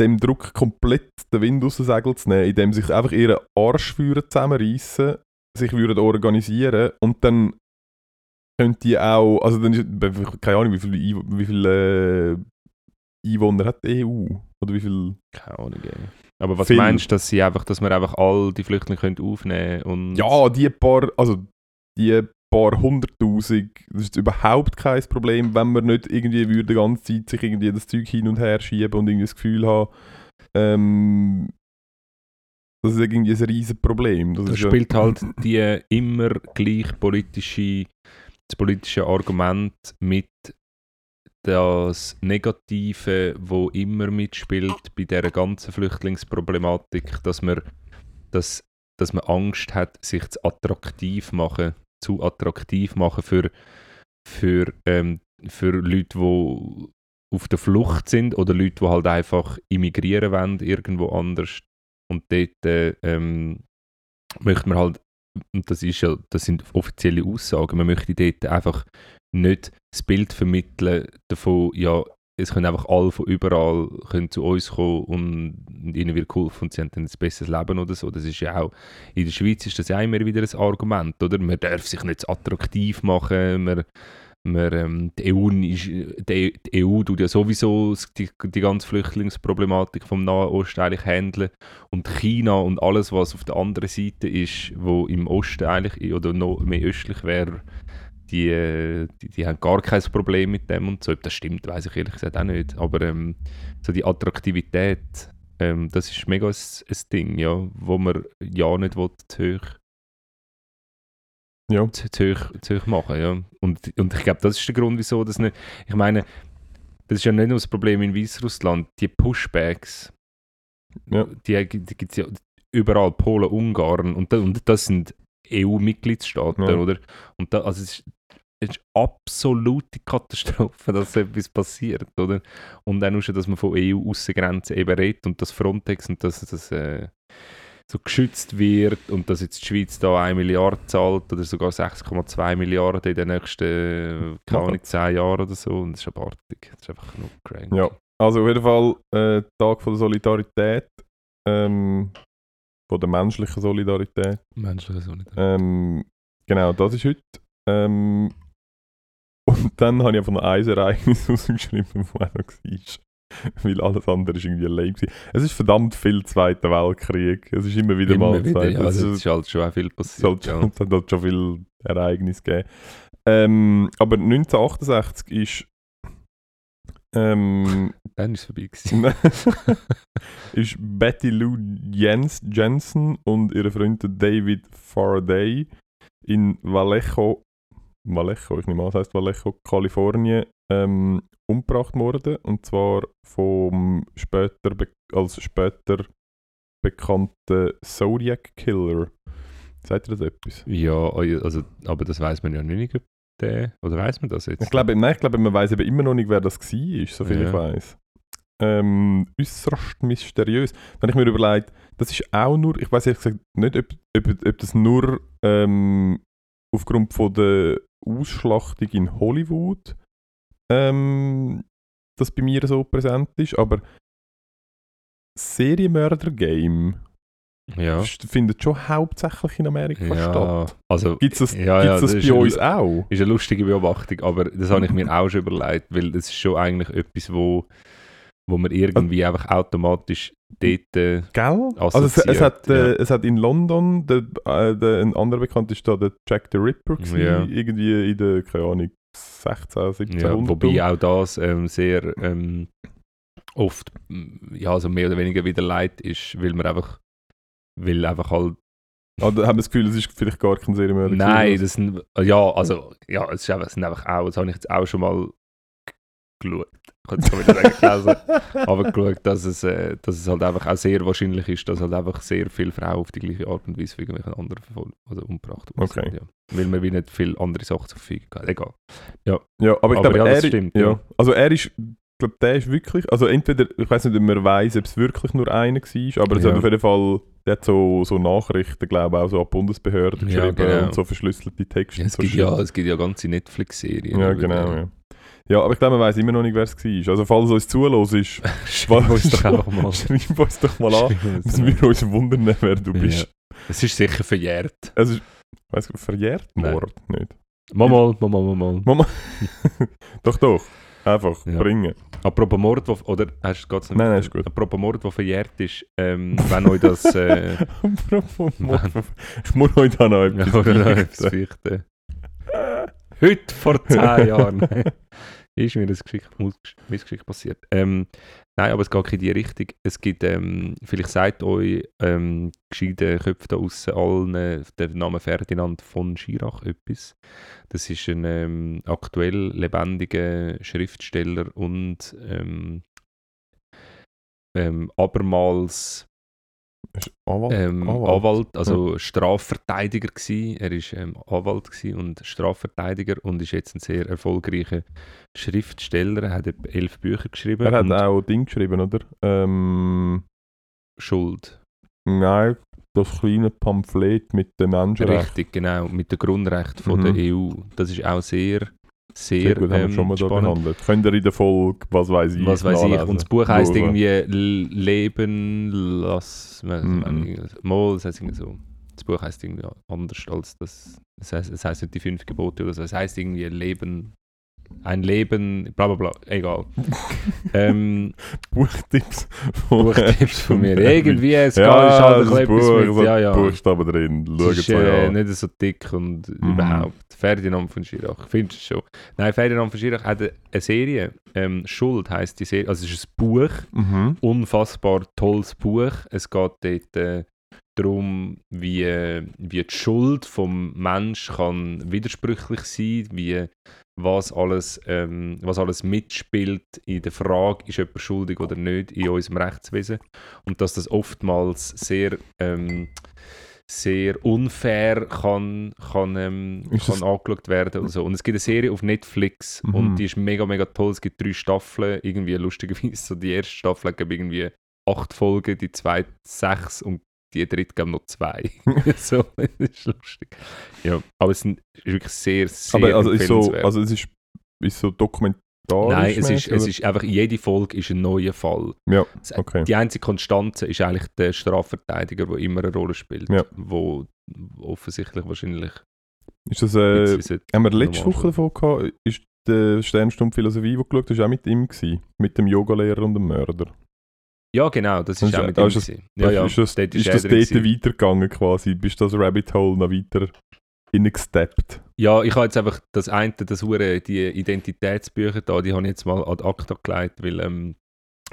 dem Druck komplett den Wind aus den Segeln zu nehmen, indem sie sich einfach ihren Arsch würden zusammenreißen, sich würden organisieren und dann könnte die auch, also dann ist, keine Ahnung, wie viele, wie viele äh, Einwohner hat die EU? Oder wie viel? Keine Ahnung. Aber was Viel. meinst du, dass sie einfach, dass wir einfach all die Flüchtlinge können aufnehmen und Ja, die paar, also die paar hunderttausend, das ist überhaupt kein Problem, wenn man nicht irgendwie würde die ganze Zeit sich irgendwie das Zeug hin und her schieben und irgendwie das Gefühl haben, ähm, das ist irgendwie ein riesen Problem. Das da ist ja- spielt halt die immer gleich politische, das politische Argument mit das Negative, wo immer mitspielt bei der ganzen Flüchtlingsproblematik, dass man, dass, dass man Angst hat, sich zu attraktiv machen, zu attraktiv machen für, für, ähm, für Leute, die auf der Flucht sind oder Leute, die halt einfach immigrieren wollen irgendwo anders und dort äh, ähm, möchte man halt und das ist ja, das sind offizielle Aussagen, man möchte dort einfach nicht das Bild vermitteln davon, ja, es können einfach alle von überall können zu uns kommen und ihnen wird geholfen und sie haben dann ein besseres Leben oder so. Das ist ja auch, in der Schweiz ist das ja immer wieder ein Argument, oder? Man darf sich nicht attraktiv machen, man, man, ähm, die, EU ist, die, die EU tut ja sowieso die, die ganze Flüchtlingsproblematik vom Nahen Osten eigentlich handeln und China und alles, was auf der anderen Seite ist, wo im Osten eigentlich oder noch mehr östlich wäre, die, die, die haben gar kein Problem mit dem und so. Ob das stimmt, weiß ich ehrlich gesagt auch nicht. Aber ähm, so die Attraktivität, ähm, das ist mega ein, ein Ding, ja, wo man ja nicht will, hoch ja. zu, hoch, zu hoch machen. Ja. Und, und ich glaube, das ist der Grund, wieso das nicht. Ich meine, das ist ja nicht nur das Problem in Weißrussland. Die Pushbacks, Ja. die, die gibt es ja überall, Polen, Ungarn. Und, da, und das sind EU-Mitgliedstaaten, Ja. oder? Und da, also es ist, es ist absolute Katastrophe, dass so etwas passiert, oder? Und dann auch schon, dass man von EU-Aussengrenzen eben redet und das Frontex und das, das äh, so geschützt wird und dass jetzt die Schweiz da 1 Milliarde zahlt oder sogar 6,2 Milliarden in den nächsten, keine Ahnung, 10 Jahren oder so. Und das ist abartig. Das ist einfach nur crank. Ja, also auf jeden Fall äh, Tag von der Solidarität, ähm, von der menschlichen Solidarität. Menschliche Solidarität. Ähm, genau, das ist heute. Ähm, und dann habe ich einfach noch ein Ereignis rausgeschrieben, das auch noch war. Weil alles andere ist irgendwie lame. gewesen. Es ist verdammt viel Zweiter Weltkrieg. Es ist immer wieder Immer mal wieder, Zeit. ja, Es also, ist- es ist halt schon auch viel es passiert. hat, ja. es hat halt schon viele Ereignisse gegeben. Ähm, aber 1968 ist, ähm, Dann ist es vorbei gewesen. ist Betty Lou Jens Jensen und ihre Freund David Faraday in Vallejo, Vallejo, ich nehme an, es heißt Vallejo, Kalifornien, ähm, umgebracht worden. Und zwar vom später als später bekannten Zodiac Killer. Sagt ihr das etwas? Ja, also, aber das weiß man ja nicht, ob der. Oder weiß man das jetzt? Ich glaube, nein, ich glaube, man weiß eben immer noch nicht, wer das war, so viel Ja. ich weiß. Ähm, äußerst mysteriös. Wenn ich mir überlege, das ist auch nur, ich weiß ehrlich gesagt nicht, ob, ob, ob das nur ähm, aufgrund von der Ausschlachtung in Hollywood ähm, das bei mir so präsent ist, aber Serienmörder-Game Ja. findet schon hauptsächlich in Amerika statt. Ja, also Gibt es das, Ja, ja, das, das bei uns auch? ist eine lustige Beobachtung, aber das habe ich mir auch schon überlegt, weil das ist schon eigentlich etwas, wo, wo man irgendwie einfach automatisch dort äh, Gell? Also es, es, hat, äh, ja. es hat in London, der, äh, der, ein anderer bekannt ist da der Jack the Ripper gewesen, Ja. irgendwie in der, keine Ahnung, 16, 17 Ja, wobei auch das ähm, sehr ähm, oft ja, also mehr oder weniger wieder leid ist, weil man einfach weil einfach halt Oder haben wir das Gefühl, es ist vielleicht gar kein Serienmörder nein, das sind ja, also ja, es ist einfach, es sind einfach auch, das habe ich jetzt auch schon mal geschaut. Ich kann gelesen, aber geschaut, dass es, äh, dass es halt einfach auch sehr wahrscheinlich ist, dass halt einfach sehr viele Frauen auf die gleiche Art und Weise von irgendwelchen anderen verfolgt oder umgebracht worden Okay. Ja. Weil man wie nicht viele andere Sachen zur Verfügung hat. Egal. Ja, aber ich Aber glaube, ja, er, das stimmt, ja. ja. Also er ist, ich glaube, der ist wirklich, also entweder, ich weiß nicht, ob man weiß, ob es wirklich nur einer war, aber es Ja. hat auf jeden Fall, der hat so, so Nachrichten, glaube ich, auch so an Bundesbehörden Ja, geschrieben genau. und so verschlüsselte Texte. Ja, es, so gibt ja, es gibt ja ganze Netflix-Serien. Ja, genau, ja. Ja, aber ich glaube, man weiß immer noch nicht, wer es war. Also falls uns zulässt, ist, Schreib uns doch mal. schreib uns doch mal an, dass wir uns wundern, wer du Ja. bist. Es ist sicher verjährt. Es ist, weiss verjährt. Mord nicht. Mal, mal, mal, mal, mal. Mama. doch, doch. Einfach Ja. bringen. Apropos Mord, wo, oder hast du nicht? Nein, nein, ist gut. Apropos Mord, der verjährt ist, ähm, wenn euch das... Äh, Apropos Mord. Ich muss heute auch noch ja, etwas etwas fürchten. Heute vor zehn Jahren ist mir das Geschick, Missgeschick passiert. Ähm, nein, aber es geht in die Richtung. Es gibt, ähm, vielleicht sagt euch ähm, gescheite Köpfe da außen allen der Name Ferdinand von Schirach etwas. Das ist ein ähm, aktuell lebendiger Schriftsteller und ähm, ähm, abermals Ist Anwalt? ähm, Anwalt. Anwalt. also Strafverteidiger gsi. Er ist ähm, Anwalt gsi und Strafverteidiger und ist jetzt ein sehr erfolgreicher Schriftsteller. Er hat elf Bücher geschrieben. Er hat auch Ding geschrieben, oder? Ähm, Schuld. nein, das kleine Pamphlet mit den Menschenrechten. Richtig, genau. Mit dem Grundrecht von Mhm. der EU. Das ist auch sehr, sehr, Sehr gut, haben wir ähm, schon mal da spannend. behandelt. Könnt ihr in der Folge, was weiß ich, Was weiß ich. Und das Buch heisst Schauen. irgendwie Leben, lass. Mhm. Mal, das heisst irgendwie so. Das Buch heisst irgendwie anders als das. Das heisst, es heisst nicht die fünf Gebote oder so. Es heisst irgendwie Leben. Ein Leben, bla bla bla. Egal. ähm, Buchtipps von, Buchtipps von mir. Irgendwie, es ja, ist halt ein das bisschen Buch, etwas mit. Ja, ja. Buchstaben drin. Schaut Es ist äh, nicht so dick und Mhm. überhaupt. Ferdinand von Schirach, findest du schon? Nein, Ferdinand von Schirach hat eine eine Serie. Ähm, Schuld heisst die Serie. Also es ist ein Buch. Mhm. unfassbar tolles Buch. Es geht dort äh, darum, wie, wie die Schuld vom Mensch kann widersprüchlich sein, wie was alles, ähm, was alles mitspielt in der Frage, ist jemand schuldig oder nicht in unserem Rechtswesen. Und dass das oftmals sehr, ähm, sehr unfair kann, kann, ähm, kann angeschaut werden. Und, so. und es gibt eine Serie auf Netflix Mhm. und die ist mega, mega toll. Es gibt drei Staffeln, irgendwie lustigerweise. So die erste Staffel hat irgendwie acht Folgen, die zweite sechs und die dritte geben noch zwei. so, das ist lustig. Ja, aber es sind- ist wirklich sehr, sehr Aber also ist so, also es ist, ist so dokumentarisch. Nein, es ist, mäßig, es oder? ist einfach, jede Folge ist ein neuer Fall. Ja, okay. Die einzige Konstante ist eigentlich der Strafverteidiger, der immer eine Rolle spielt. Ja. Wo offensichtlich wahrscheinlich. Ist das, äh, haben wir letzte Woche davon gehabt, ist der Sternstunde Philosophie, du geschaut hast, auch mit ihm gewesen? Mit dem Yogalehrer und dem Mörder? Ja, genau, das ist auch mit ihm. ist das-. Ja, ja, ist das, dort ist das dort weitergegangen quasi? Bist du das Rabbit Hole noch weiter hineingesteppt? Ja, ich habe jetzt einfach das eine, das Hure, die Identitätsbücher da, die habe ich jetzt mal ad acta gelegt, weil ähm,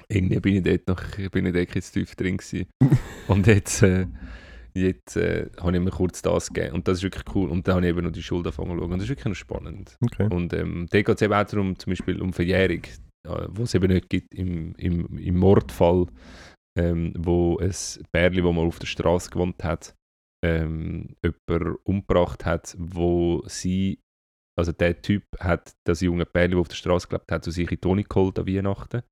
irgendwie bin ich dort noch, bin ich dort jetzt tief drin gewesen. Und jetzt, äh, jetzt äh, habe ich mir kurz das gegeben und das ist wirklich cool. Und dann habe ich eben noch die Schuld angefangen zu schauen und das ist wirklich noch spannend. Okay. Und ähm, da geht es eben auch darum, zum Beispiel um Verjährung, äh, wo es eben nicht gibt im, im, im Mordfall, ähm, wo ein Bärli, wo man auf der Straße gewohnt hat, ähm, jemanden umgebracht hat, wo sie, also der Typ hat das junge Bärli, das auf der Straße gelebt hat, zu sich in Wohnung geholt an Weihnachten.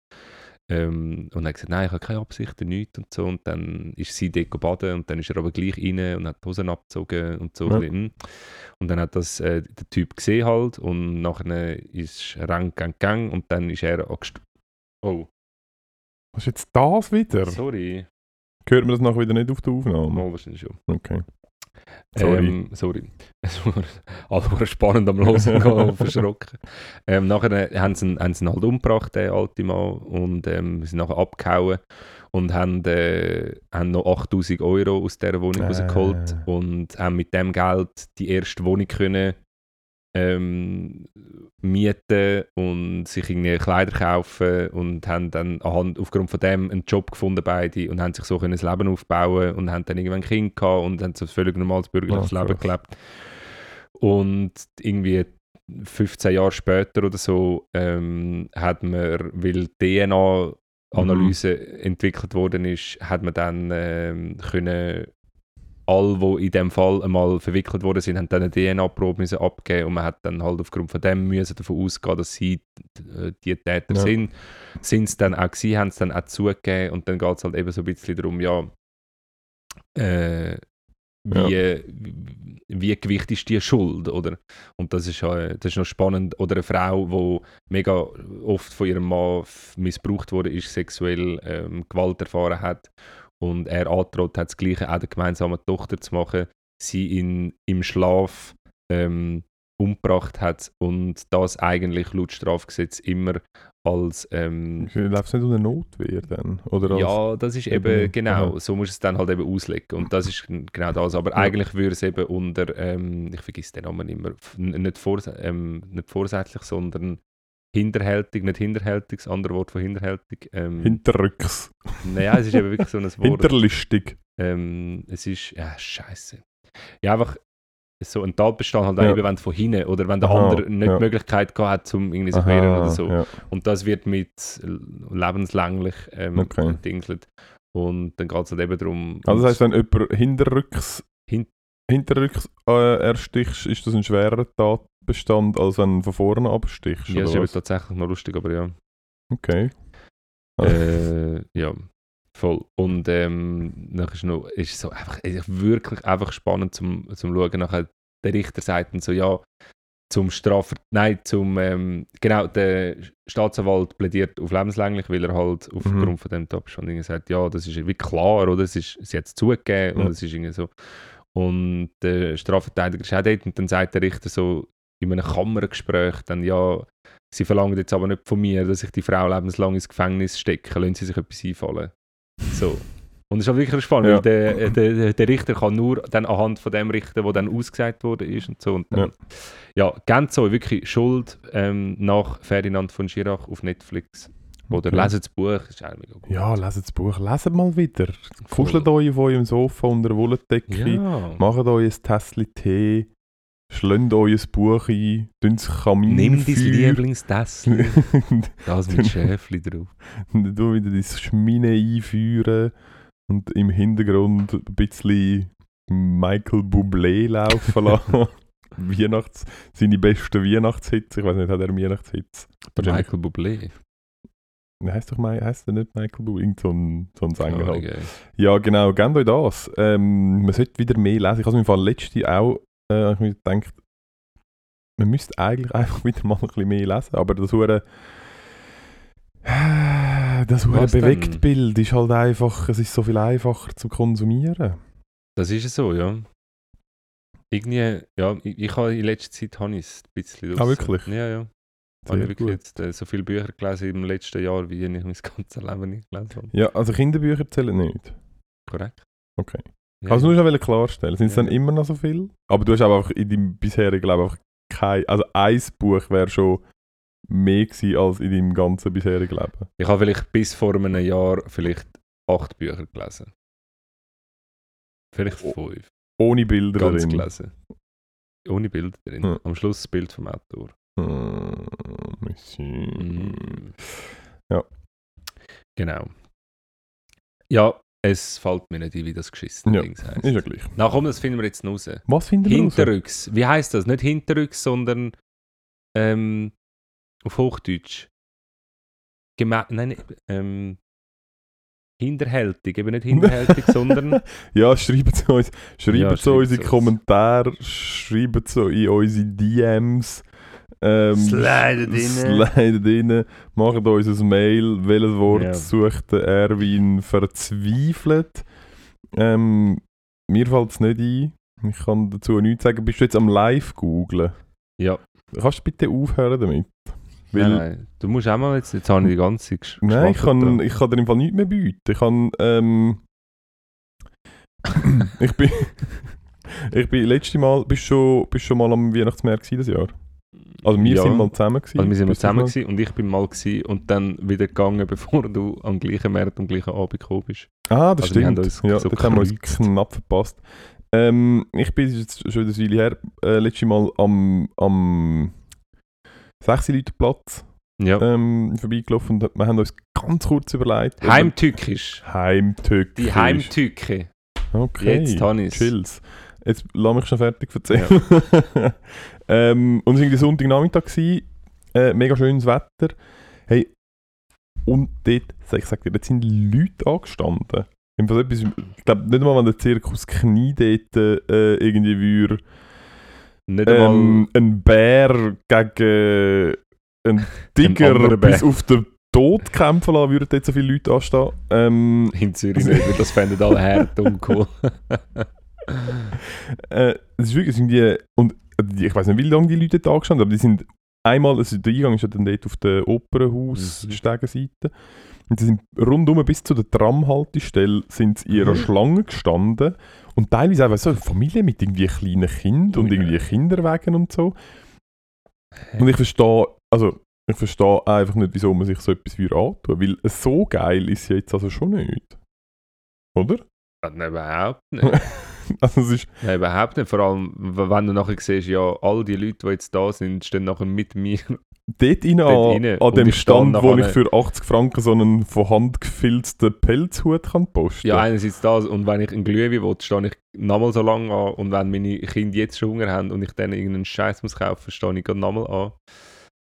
Ähm, und er hat gesagt, nein, ich habe keine Absichten, nichts und so. Und dann ist sie dort baden und dann ist er aber gleich rein und hat die Hosen abgezogen und so. Ja. Und dann hat das äh, der Typ gesehen halt und nachher ist Gang, Gang und dann ist er angest- Oh, Was ist jetzt das wieder? sorry. Hört man das nachher wieder nicht auf der Aufnahme? Mal wahrscheinlich schon. Okay. Sorry. Ähm, sorry. Es war spannend am und verschrocken. Ähm, nachher haben sie, ihn, haben sie ihn halt umgebracht, den alten Mann, und ähm, sind nachher abgehauen und haben, äh, haben noch 8000 Euro aus dieser Wohnung Äh. rausgeholt und haben mit dem Geld die erste Wohnung können ähm, mieten und sich irgendwie Kleider kaufen und haben dann anhand, aufgrund von dem einen Job gefunden beide und haben sich so können das Leben aufbauen und haben dann irgendwann ein Kind gehabt und haben so ein völlig normales bürgerliches Ah, Leben krass. gelebt. Und irgendwie 15 Jahre später oder so ähm, hat man, weil DNA-Analyse entwickelt worden ist, hat man dann ähm, können alle, die in dem Fall einmal verwickelt worden sind, haben dann eine DNA-Probe abgeben und man hat dann halt aufgrund von dem müssen davon ausgehen, dass sie äh, die Täter Ja. sind. Sind es dann auch gewesen, haben es dann auch zugegeben und dann geht es halt eben so ein bisschen darum, ja, äh, wie, wie, wie gewichtig ist die Schuld, oder? Und das ist, äh, das ist noch spannend. Oder eine Frau, die mega oft von ihrem Mann missbraucht wurde, ist sexuell ähm, Gewalt erfahren hat und er angedroht hat, das Gleiche auch der gemeinsamen Tochter zu machen, sie in, im Schlaf ähm, umgebracht hat und das eigentlich laut Strafgesetz immer als ähm, Läuft es nicht unter Notwehr dann? Oder ja, das ist eben- eben, genau, aha. so muss es dann halt eben auslegen. Und das ist genau das. Aber Ja. eigentlich würde es eben unter, ähm, ich vergesse den Namen immer, nicht, vors ähm, nicht vorsätzlich, sondern hinterhältig, nicht hinterhältig, das andere Wort von hinterhältig. Ähm, Hinterrücks. naja, es ist eben wirklich so ein Wort. Hinterlistig. Ähm, es ist, ja, scheiße. Ja, einfach so ein Tatbestand halt auch Ja. eben, wenn von hinten oder wenn der Aha, andere nicht ja. die Möglichkeit gehabt hat, um irgendwie sich wehren oder so. Ja. Und das wird mit lebenslänglich ähm, Okay. Und dann geht es halt eben darum. Also das heisst, wenn jemand hinterrücks, Hin- hinterrücks äh, erstichst, ist das ein schwerer Tatbestand, als wenn du von vorne abstichst? ja, das ist was? tatsächlich noch lustig, aber ja. Okay. Ah. äh, ja, voll. Und ähm, nachher ist noch, ist so einfach, wirklich einfach spannend zum, zum Schauen. Nachher der Richter sagt dann so, ja, zum Strafver... Nein, zum... Ähm, genau, der Staatsanwalt plädiert auf lebenslänglich, weil er halt aufgrund Mhm. von dem Tatbestand sagt, ja, das ist wie klar, oder? Es ist sie hat es zugegeben Ja. und es ist irgendwie so. Und der Strafverteidiger ist auch dort und dann sagt der Richter so in einem Kammergespräch dann, ja, sie verlangen jetzt aber nicht von mir, dass ich die Frau lebenslang ins Gefängnis stecke, lassen sie sich etwas einfallen. So. Und das ist auch wirklich spannend, Ja. weil der, der, der Richter kann nur dann anhand von dem richten, wo dann ausgesagt wurde ist und so. Und dann, ja. ganz so, wirklich Schuld ähm, nach Ferdinand von Schirach auf Netflix. Oder Okay. lesen das Buch, ist auch mega gut. Ja, leset das Buch. Leset mal wieder. Kuschelt euch auf eurem Sofa unter der Wolldecke. Ja. Macht euch ein Tässchen Tee. Schlönt euch ein Buch ein. Tun das Kamin Nimm dein. Lieblingstässchen, das mit Schäfli drauf. Und du wieder dein Schmine einführen und im Hintergrund ein bisschen Michael Bublé laufen lassen. Weihnachts, seine besten Weihnachtshits. Ich weiß nicht, hat er Weihnachtshits? Michael Bublé. Heißt doch mal, heißt der nicht Michael Bublé? Irgend so ein, so ein Sänger halt. Okay. Ja, genau, gebt euch das. Ähm, man sollte wieder mehr lesen. Ich habe mir im Fall letzte auch äh, hab ich mir gedacht, man müsste eigentlich einfach wieder mal ein bisschen mehr lesen, aber das hure das hure? Bewegtbild ist halt einfach, es ist so viel einfacher zu konsumieren. Das ist es so, ja. Irgendwie, ja, ich, ich habe in letzter Zeit habe ich es ein bisschen Ah, draussen. wirklich? Ja, ja. Sehr habe ich wirklich gut. jetzt äh, so viele Bücher gelesen im letzten Jahr, wie ich mein ganzes Leben nicht gelesen habe. Ja, also Kinderbücher zählen nicht. Korrekt. Okay. Ja, Also nur schon klarstellen, sind es Ja. dann immer noch so viel? Aber du hast aber auch in deinem bisherigen Leben einfach kein, also ein Buch wäre schon mehr gewesen als in deinem ganzen bisherigen Leben. Ich habe vielleicht bis vor einem Jahr vielleicht acht Bücher gelesen. Vielleicht fünf. Ohne Bilder Ganz drin. gelesen. Ohne Bild drin. Ja. Am Schluss das Bild vom Autor. Hm, Monsieur. Mm. Ja. Genau. Ja, es fällt mir nicht ein, wie das geschissene Ja, Ding heisst. Ist ja gleich. Na komm, das finden wir jetzt raus. Was finden wir raus? Hinterrücks. Wie heißt das? Nicht Hinterrücks, sondern ähm, auf Hochdeutsch. Geme nein, ähm, hinterhältig. Eben nicht hinterhältig, sondern Ja, schreibt es uns. Schreibt Ja, es uns in die. Kommentare, schreibt es in unsere DMs. Ähm, Slidet rein. Slidet rein. Macht uns ein Mail. Welches Wort Ja. sucht der Erwin verzweifelt? Ähm, mir fällt es nicht ein. Ich kann dazu nichts sagen. Bist du jetzt am Live googlen? ja. Kannst du bitte aufhören damit? Weil- Nein, nein. Du musst auch mal jetzt, jetzt habe ich die ganze Zeit Nein, ich kann, ich kann dir im Fall nichts mehr bieten. Ich kann, ähm, ich bin, ich bin letztes Mal, bist schon, bist schon mal am Weihnachtsmarkt das Jahr? Also wir Ja. sind mal zusammen gewesen. Also wir sind mal zusammen gewesen und ich bin mal gewesen und dann wieder gegangen, bevor du am gleichen Markt am gleichen Abend gekommen bist. Ah, das Also wir haben stimmt. uns ja, so das haben wir uns knapp verpasst. Ähm, ich bin jetzt schon eine Weile her, äh, letztes Mal am, am 6 Leute Platz Ja. ähm, vorbeigelaufen und wir haben uns ganz kurz überlegt. Heimtückisch. Heimtückisch. Die Heimtücke. Okay. Jetzt habe ich's. Chills. Jetzt lass mich schon fertig erzählen. ähm, und es war irgendwie Sonntagnachmittag, gewesen, äh, mega schönes Wetter. Hey, und dort, sag ich sag dir, dort sind Leute angestanden. Etwas, ich glaube nicht mal, wenn der Zirkus Knie dort äh, irgendwie würde, Nicht ähm, ein Bär gegen einen Tiger bis auf den Tod kämpfen lassen, würden dort so viele Leute anstehen. Ähm, In Zürich nicht, weil das fänden alle hart uncool. Äh, es ist wirklich es sind die, und ich weiß nicht, wie lange die Leute da angestanden aber die sind einmal, also der Eingang ist ja dann dort auf der Opernhaus-Stegenseite. Und sie sind rundum bis zu der Tramhaltestelle sind in ihrer Mhm. Schlange gestanden. Und teilweise auch so eine Familie mit irgendwie kleinen Kindern und Ui, irgendwie. Kinderwagen und so. Und ich verstehe, also ich verstehe einfach nicht, wieso man sich so etwas würde antun. Weil so geil ist sie jetzt also schon nicht. Oder? Nein, überhaupt nicht. Also es ist, Nein, überhaupt nicht. Vor allem, wenn du nachher siehst, ja, all die Leute, die jetzt da sind, stehen nachher mit mir. dort rein, Dort an, rein. an dem stand wo ich für 80 Franken so einen von Hand gefilzten Pelzhut kann posten Ja, einerseits das. Und wenn ich einen Glühwein will, stehe ich nochmal so lange an. Und wenn meine Kinder jetzt schon Hunger haben und ich denen irgendeinen Scheiß muss kaufen, stehe ich gerade nochmal an.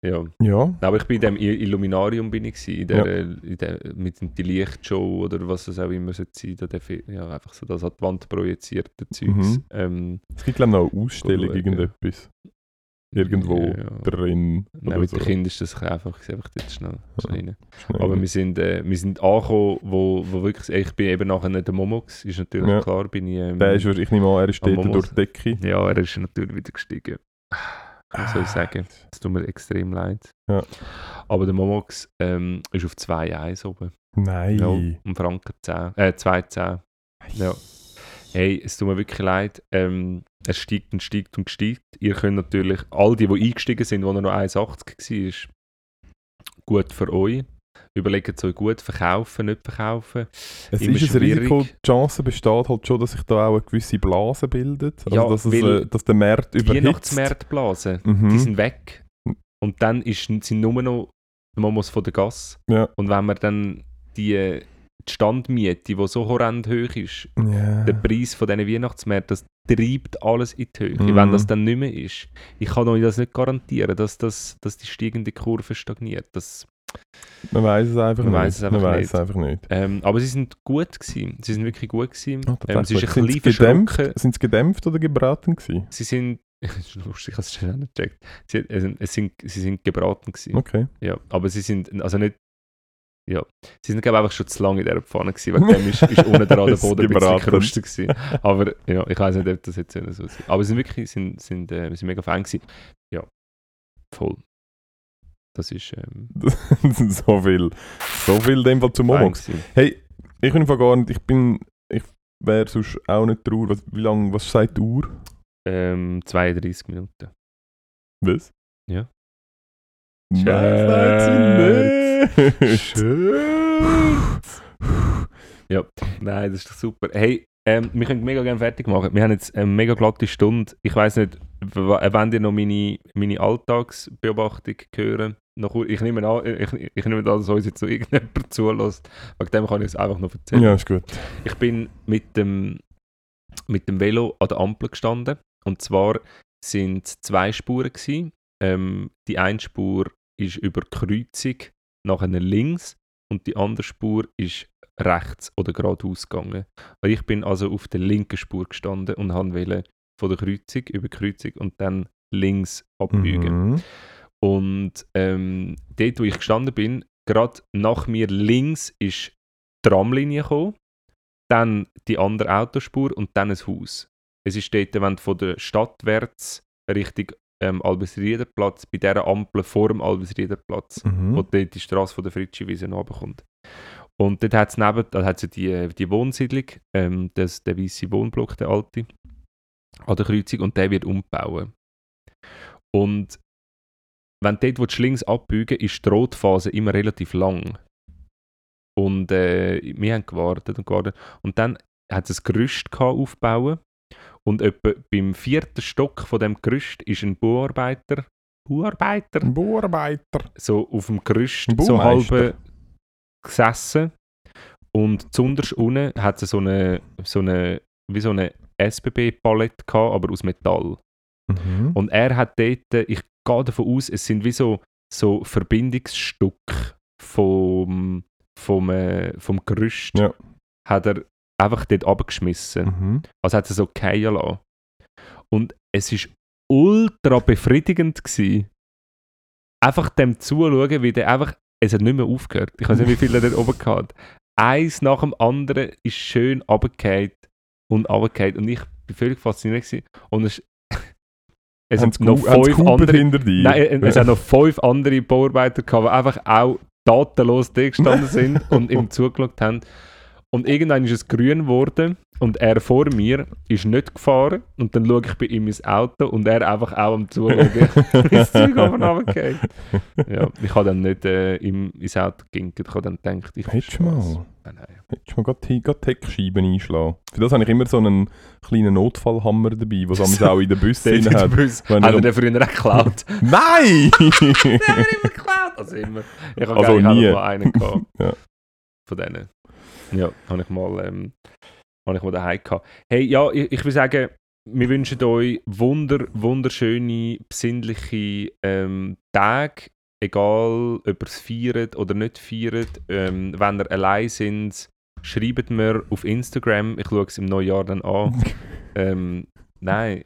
Ja. ja. Aber ich bin in dem Illuminarium bin ich in der, in der, mit die Lichtshow oder was es auch immer sein sollte. Der Fi- Ja, einfach so das an die Wand projizierte Zeugs. Mhm. Ähm, Es gibt glaube ich noch eine Ausstellung, Schauen. irgendetwas irgendwo ja. drin. Nein, oder mit so. den Kindern ist das einfach, einfach dort schnell, schnell. Aber wir sind, äh, wir sind angekommen, wo, wo wirklich, ich bin eben nachher nicht der Momox, ist natürlich Ja. klar, bin ich... Ähm, der ist, ich nehme an, er ist dort durch die Decke. ja, er ist natürlich wieder gestiegen. Was soll ich sagen? Es tut mir extrem leid. Ja. Aber der Momox ähm, ist auf 2,1 oben. Nein. Ja, um Franken 10. Äh, 2,10. Ja. Hey, es tut mir wirklich leid. Ähm, es steigt und steigt und steigt. Ihr könnt natürlich, all die, die eingestiegen sind, wo er noch 1,80 war, gut für euch. Überlegt euch gut, verkaufen, nicht verkaufen. Es immer ist ein schwierig. Risiko, die Chance besteht halt schon, dass sich da auch eine gewisse Blase bildet. Also Ja, dass, es, äh, dass der Markt Die überhitzt. Weihnachtsmarktblasen, Mhm. die sind weg. Und dann ist, sind nur noch die Momos von der Gasse. Ja. Und wenn man dann die, die Standmiete, die so horrend hoch ist, Ja. der Preis von diesen Weihnachtsmärkten, das treibt alles in die Höhe. Mhm. Wenn das dann nicht mehr ist, ich kann euch das nicht garantieren, dass, das, dass die steigende Kurve stagniert. Das, Man weiß es einfach Man nicht. es einfach Man nicht. es einfach nicht. Ähm, aber sie sind gut gewesen. Sie sind wirklich gut gewesen. Ah, ähm, sie ist ein Sind's gedämpft, sind sie gedämpft oder gebraten gewesen? Sie sind... das ist lustig, ich habe es schon auch nicht gecheckt. Sie, also, es sind, sie sind gebraten gewesen. Okay. Ja, aber sie sind... Also nicht... Ja, sie sind glaube ich einfach schon zu lange in dieser Pfanne gewesen. Wegen dem ist, ist unten dran der Boden ein bisschen gerustet gewesen. Aber ja, ich weiß nicht, ob das jetzt so ist. Aber sie sind wirklich... Sind, sind, äh, sind mega Fan gewesen. Ja, voll. Das ist... Ähm, so viel. So viel in dem Fall zum Fan Momo. gewesen. Hey, ich bin gar nicht, ich bin, ich wäre sonst auch nicht traurig. Was, wie lange, was sagt die Uhr? Ähm, 32 Minuten. Was? Ja. Nein, sie nicht. Ja, nein, das ist doch super. Hey, ähm, wir können mega gerne fertig machen. Wir haben jetzt eine mega glatte Stunde. Ich weiß nicht, wenn ihr noch meine, meine Alltagsbeobachtung hören. Noch, ich nehme an, ich, ich nehme an, dass uns jetzt so irgendjemand zulässt. Wegen dem kann ich es einfach noch erzählen. ja, ist gut. Ich bin mit dem, mit dem Velo an der Ampel gestanden. Und zwar sind es zwei Spuren. Gewesen. Ähm, die eine Spur ist über die Kreuzung nachher links und die andere Spur ist rechts oder geradeaus gegangen. Ich bin also auf der linken Spur gestanden und wollte von der Kreuzung über die Kreuzung und dann links abbiegen. Mhm. Und ähm, dort, wo ich gestanden bin, gerade nach mir links ist die Tramlinie gekommen, dann die andere Autospur und dann ein Haus. Es ist dort, wenn du von der Stadtwärts Richtung ähm, Albesriederplatz, bei dieser Ampel vor dem Albesriederplatz, wo Mhm. dort die Straße von der Fritschiwiese runterkommt. Und dort hat es neben, da hat es die, die Wohnsiedlung, ähm, das, der weiße Wohnblock, der alte, an der Kreuzung und der wird umbauen. Und wenn du dort links abbiegen ist die Rotphase immer relativ lang. Und äh, wir haben gewartet und gewartet. Und dann hat es ein Gerüst aufbauen. Und etwa beim vierten Stock von dem Gerüst ist ein Bauarbeiter, Bauarbeiter, Bauarbeiter. so auf dem Gerüst so halb gesessen. Und zunderst unten hat es so eine, so eine, wie so eine SBB-Palette gehabt, aber aus Metall. Mhm. Und er hat dort, ich gehe davon aus, es sind wie so, so Verbindungsstücke vom, vom, äh, vom Gerüst, Ja. hat er einfach dort abgeschmissen. Mhm. Also hat er so fallen lassen. Und es war ultra befriedigend. Gewesen, einfach dem zuzuschauen, wie der einfach, es hat nicht mehr aufgehört. Ich weiß nicht, wie viel er da oben hat. Eins nach dem anderen ist schön runtergefallen und runtergefallen. Und ich war völlig fasziniert. Gewesen. Und es, es Haben hat sie noch sie fünf andere? Nein, äh, es hat noch fünf andere Bauarbeiter gehabt, die einfach auch tatenlos da gestanden sind und ihm zugeschaut haben. Und irgendwann ist es grün geworden und er vor mir ist nicht gefahren und dann schaue ich bei ihm ins Auto und er einfach auch am Zuschauen, das Zeug. Ja, ich habe dann nicht äh, ihm ins Auto geginkt, ich habe dann gedacht, ich Hättest mal. Nein, nein. Hättest du mal gerade die- Heckscheiben einschlagen. Für das habe ich immer so einen kleinen Notfallhammer dabei, was es auch in den Der drin hat. Bus, Wenn hat er den früher auch geklaut? Nein! Der hat immer geklaut! Also immer. Ich habe Also nie. einen gehabt. Ja. Von denen. Ja, habe ich mal, ähm, habe ich mal daheim gehabt. Hey, ja, ich, ich will sagen, wir wünschen euch wunder, wunderschöne, besinnliche ähm, Tage. Egal, ob ihr es feiert oder nicht feiert. Ähm, wenn ihr allein sind, schreibt mir auf Instagram. Ich schaue es im Neujahr dann an. ähm, nein,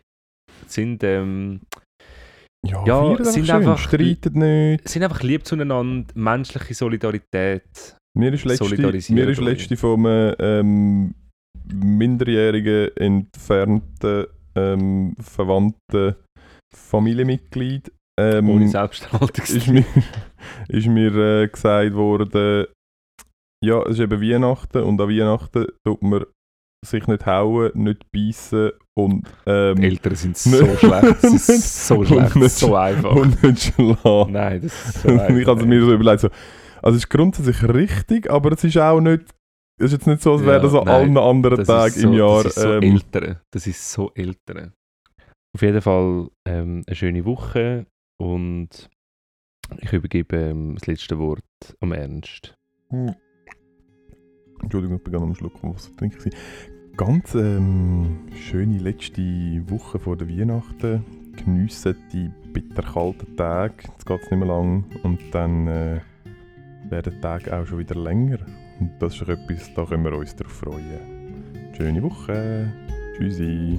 sind, ähm, ja, Ja, sind schön, einfach- Streitet nicht. sind einfach lieb zueinander, menschliche Solidarität. Mir ist letzte, mir ist letzte vom ähm, minderjährigen entfernten ähm, verwandten Familienmitglied ähm, Ohne Selbsthaltung. ist mir, ist mir äh, gesagt worden, ja, es ist eben Weihnachten und an Weihnachten tut man sich nicht hauen, nicht beißen und, ähm, Die Eltern sind so schlecht. Es ist so schlecht, nicht- so einfach. und nicht schlagen. Nein, das ist so einfach. ich habe mir so überlegt, so, also es ist grundsätzlich richtig, aber es ist auch nicht, es ist jetzt nicht so, als wäre Ja, das an nein, allen anderen Tagen so, im Jahr. Das ist so ähm, Eltern. Das ist so Eltern. Auf jeden Fall ähm, eine schöne Woche und ich übergebe ähm, das letzte Wort am Ernst. Hm. Entschuldigung, ich bin gerade am Schluck von Wasser trinken. Ganz ähm, schöne letzte Woche vor der Weihnachten. Geniessen die bitterkalten Tage. Jetzt geht es nicht mehr lang. Und dann äh, werden die Tage auch schon wieder länger. Und das ist etwas, da können wir uns darauf freuen. Schöne Woche. Tschüssi.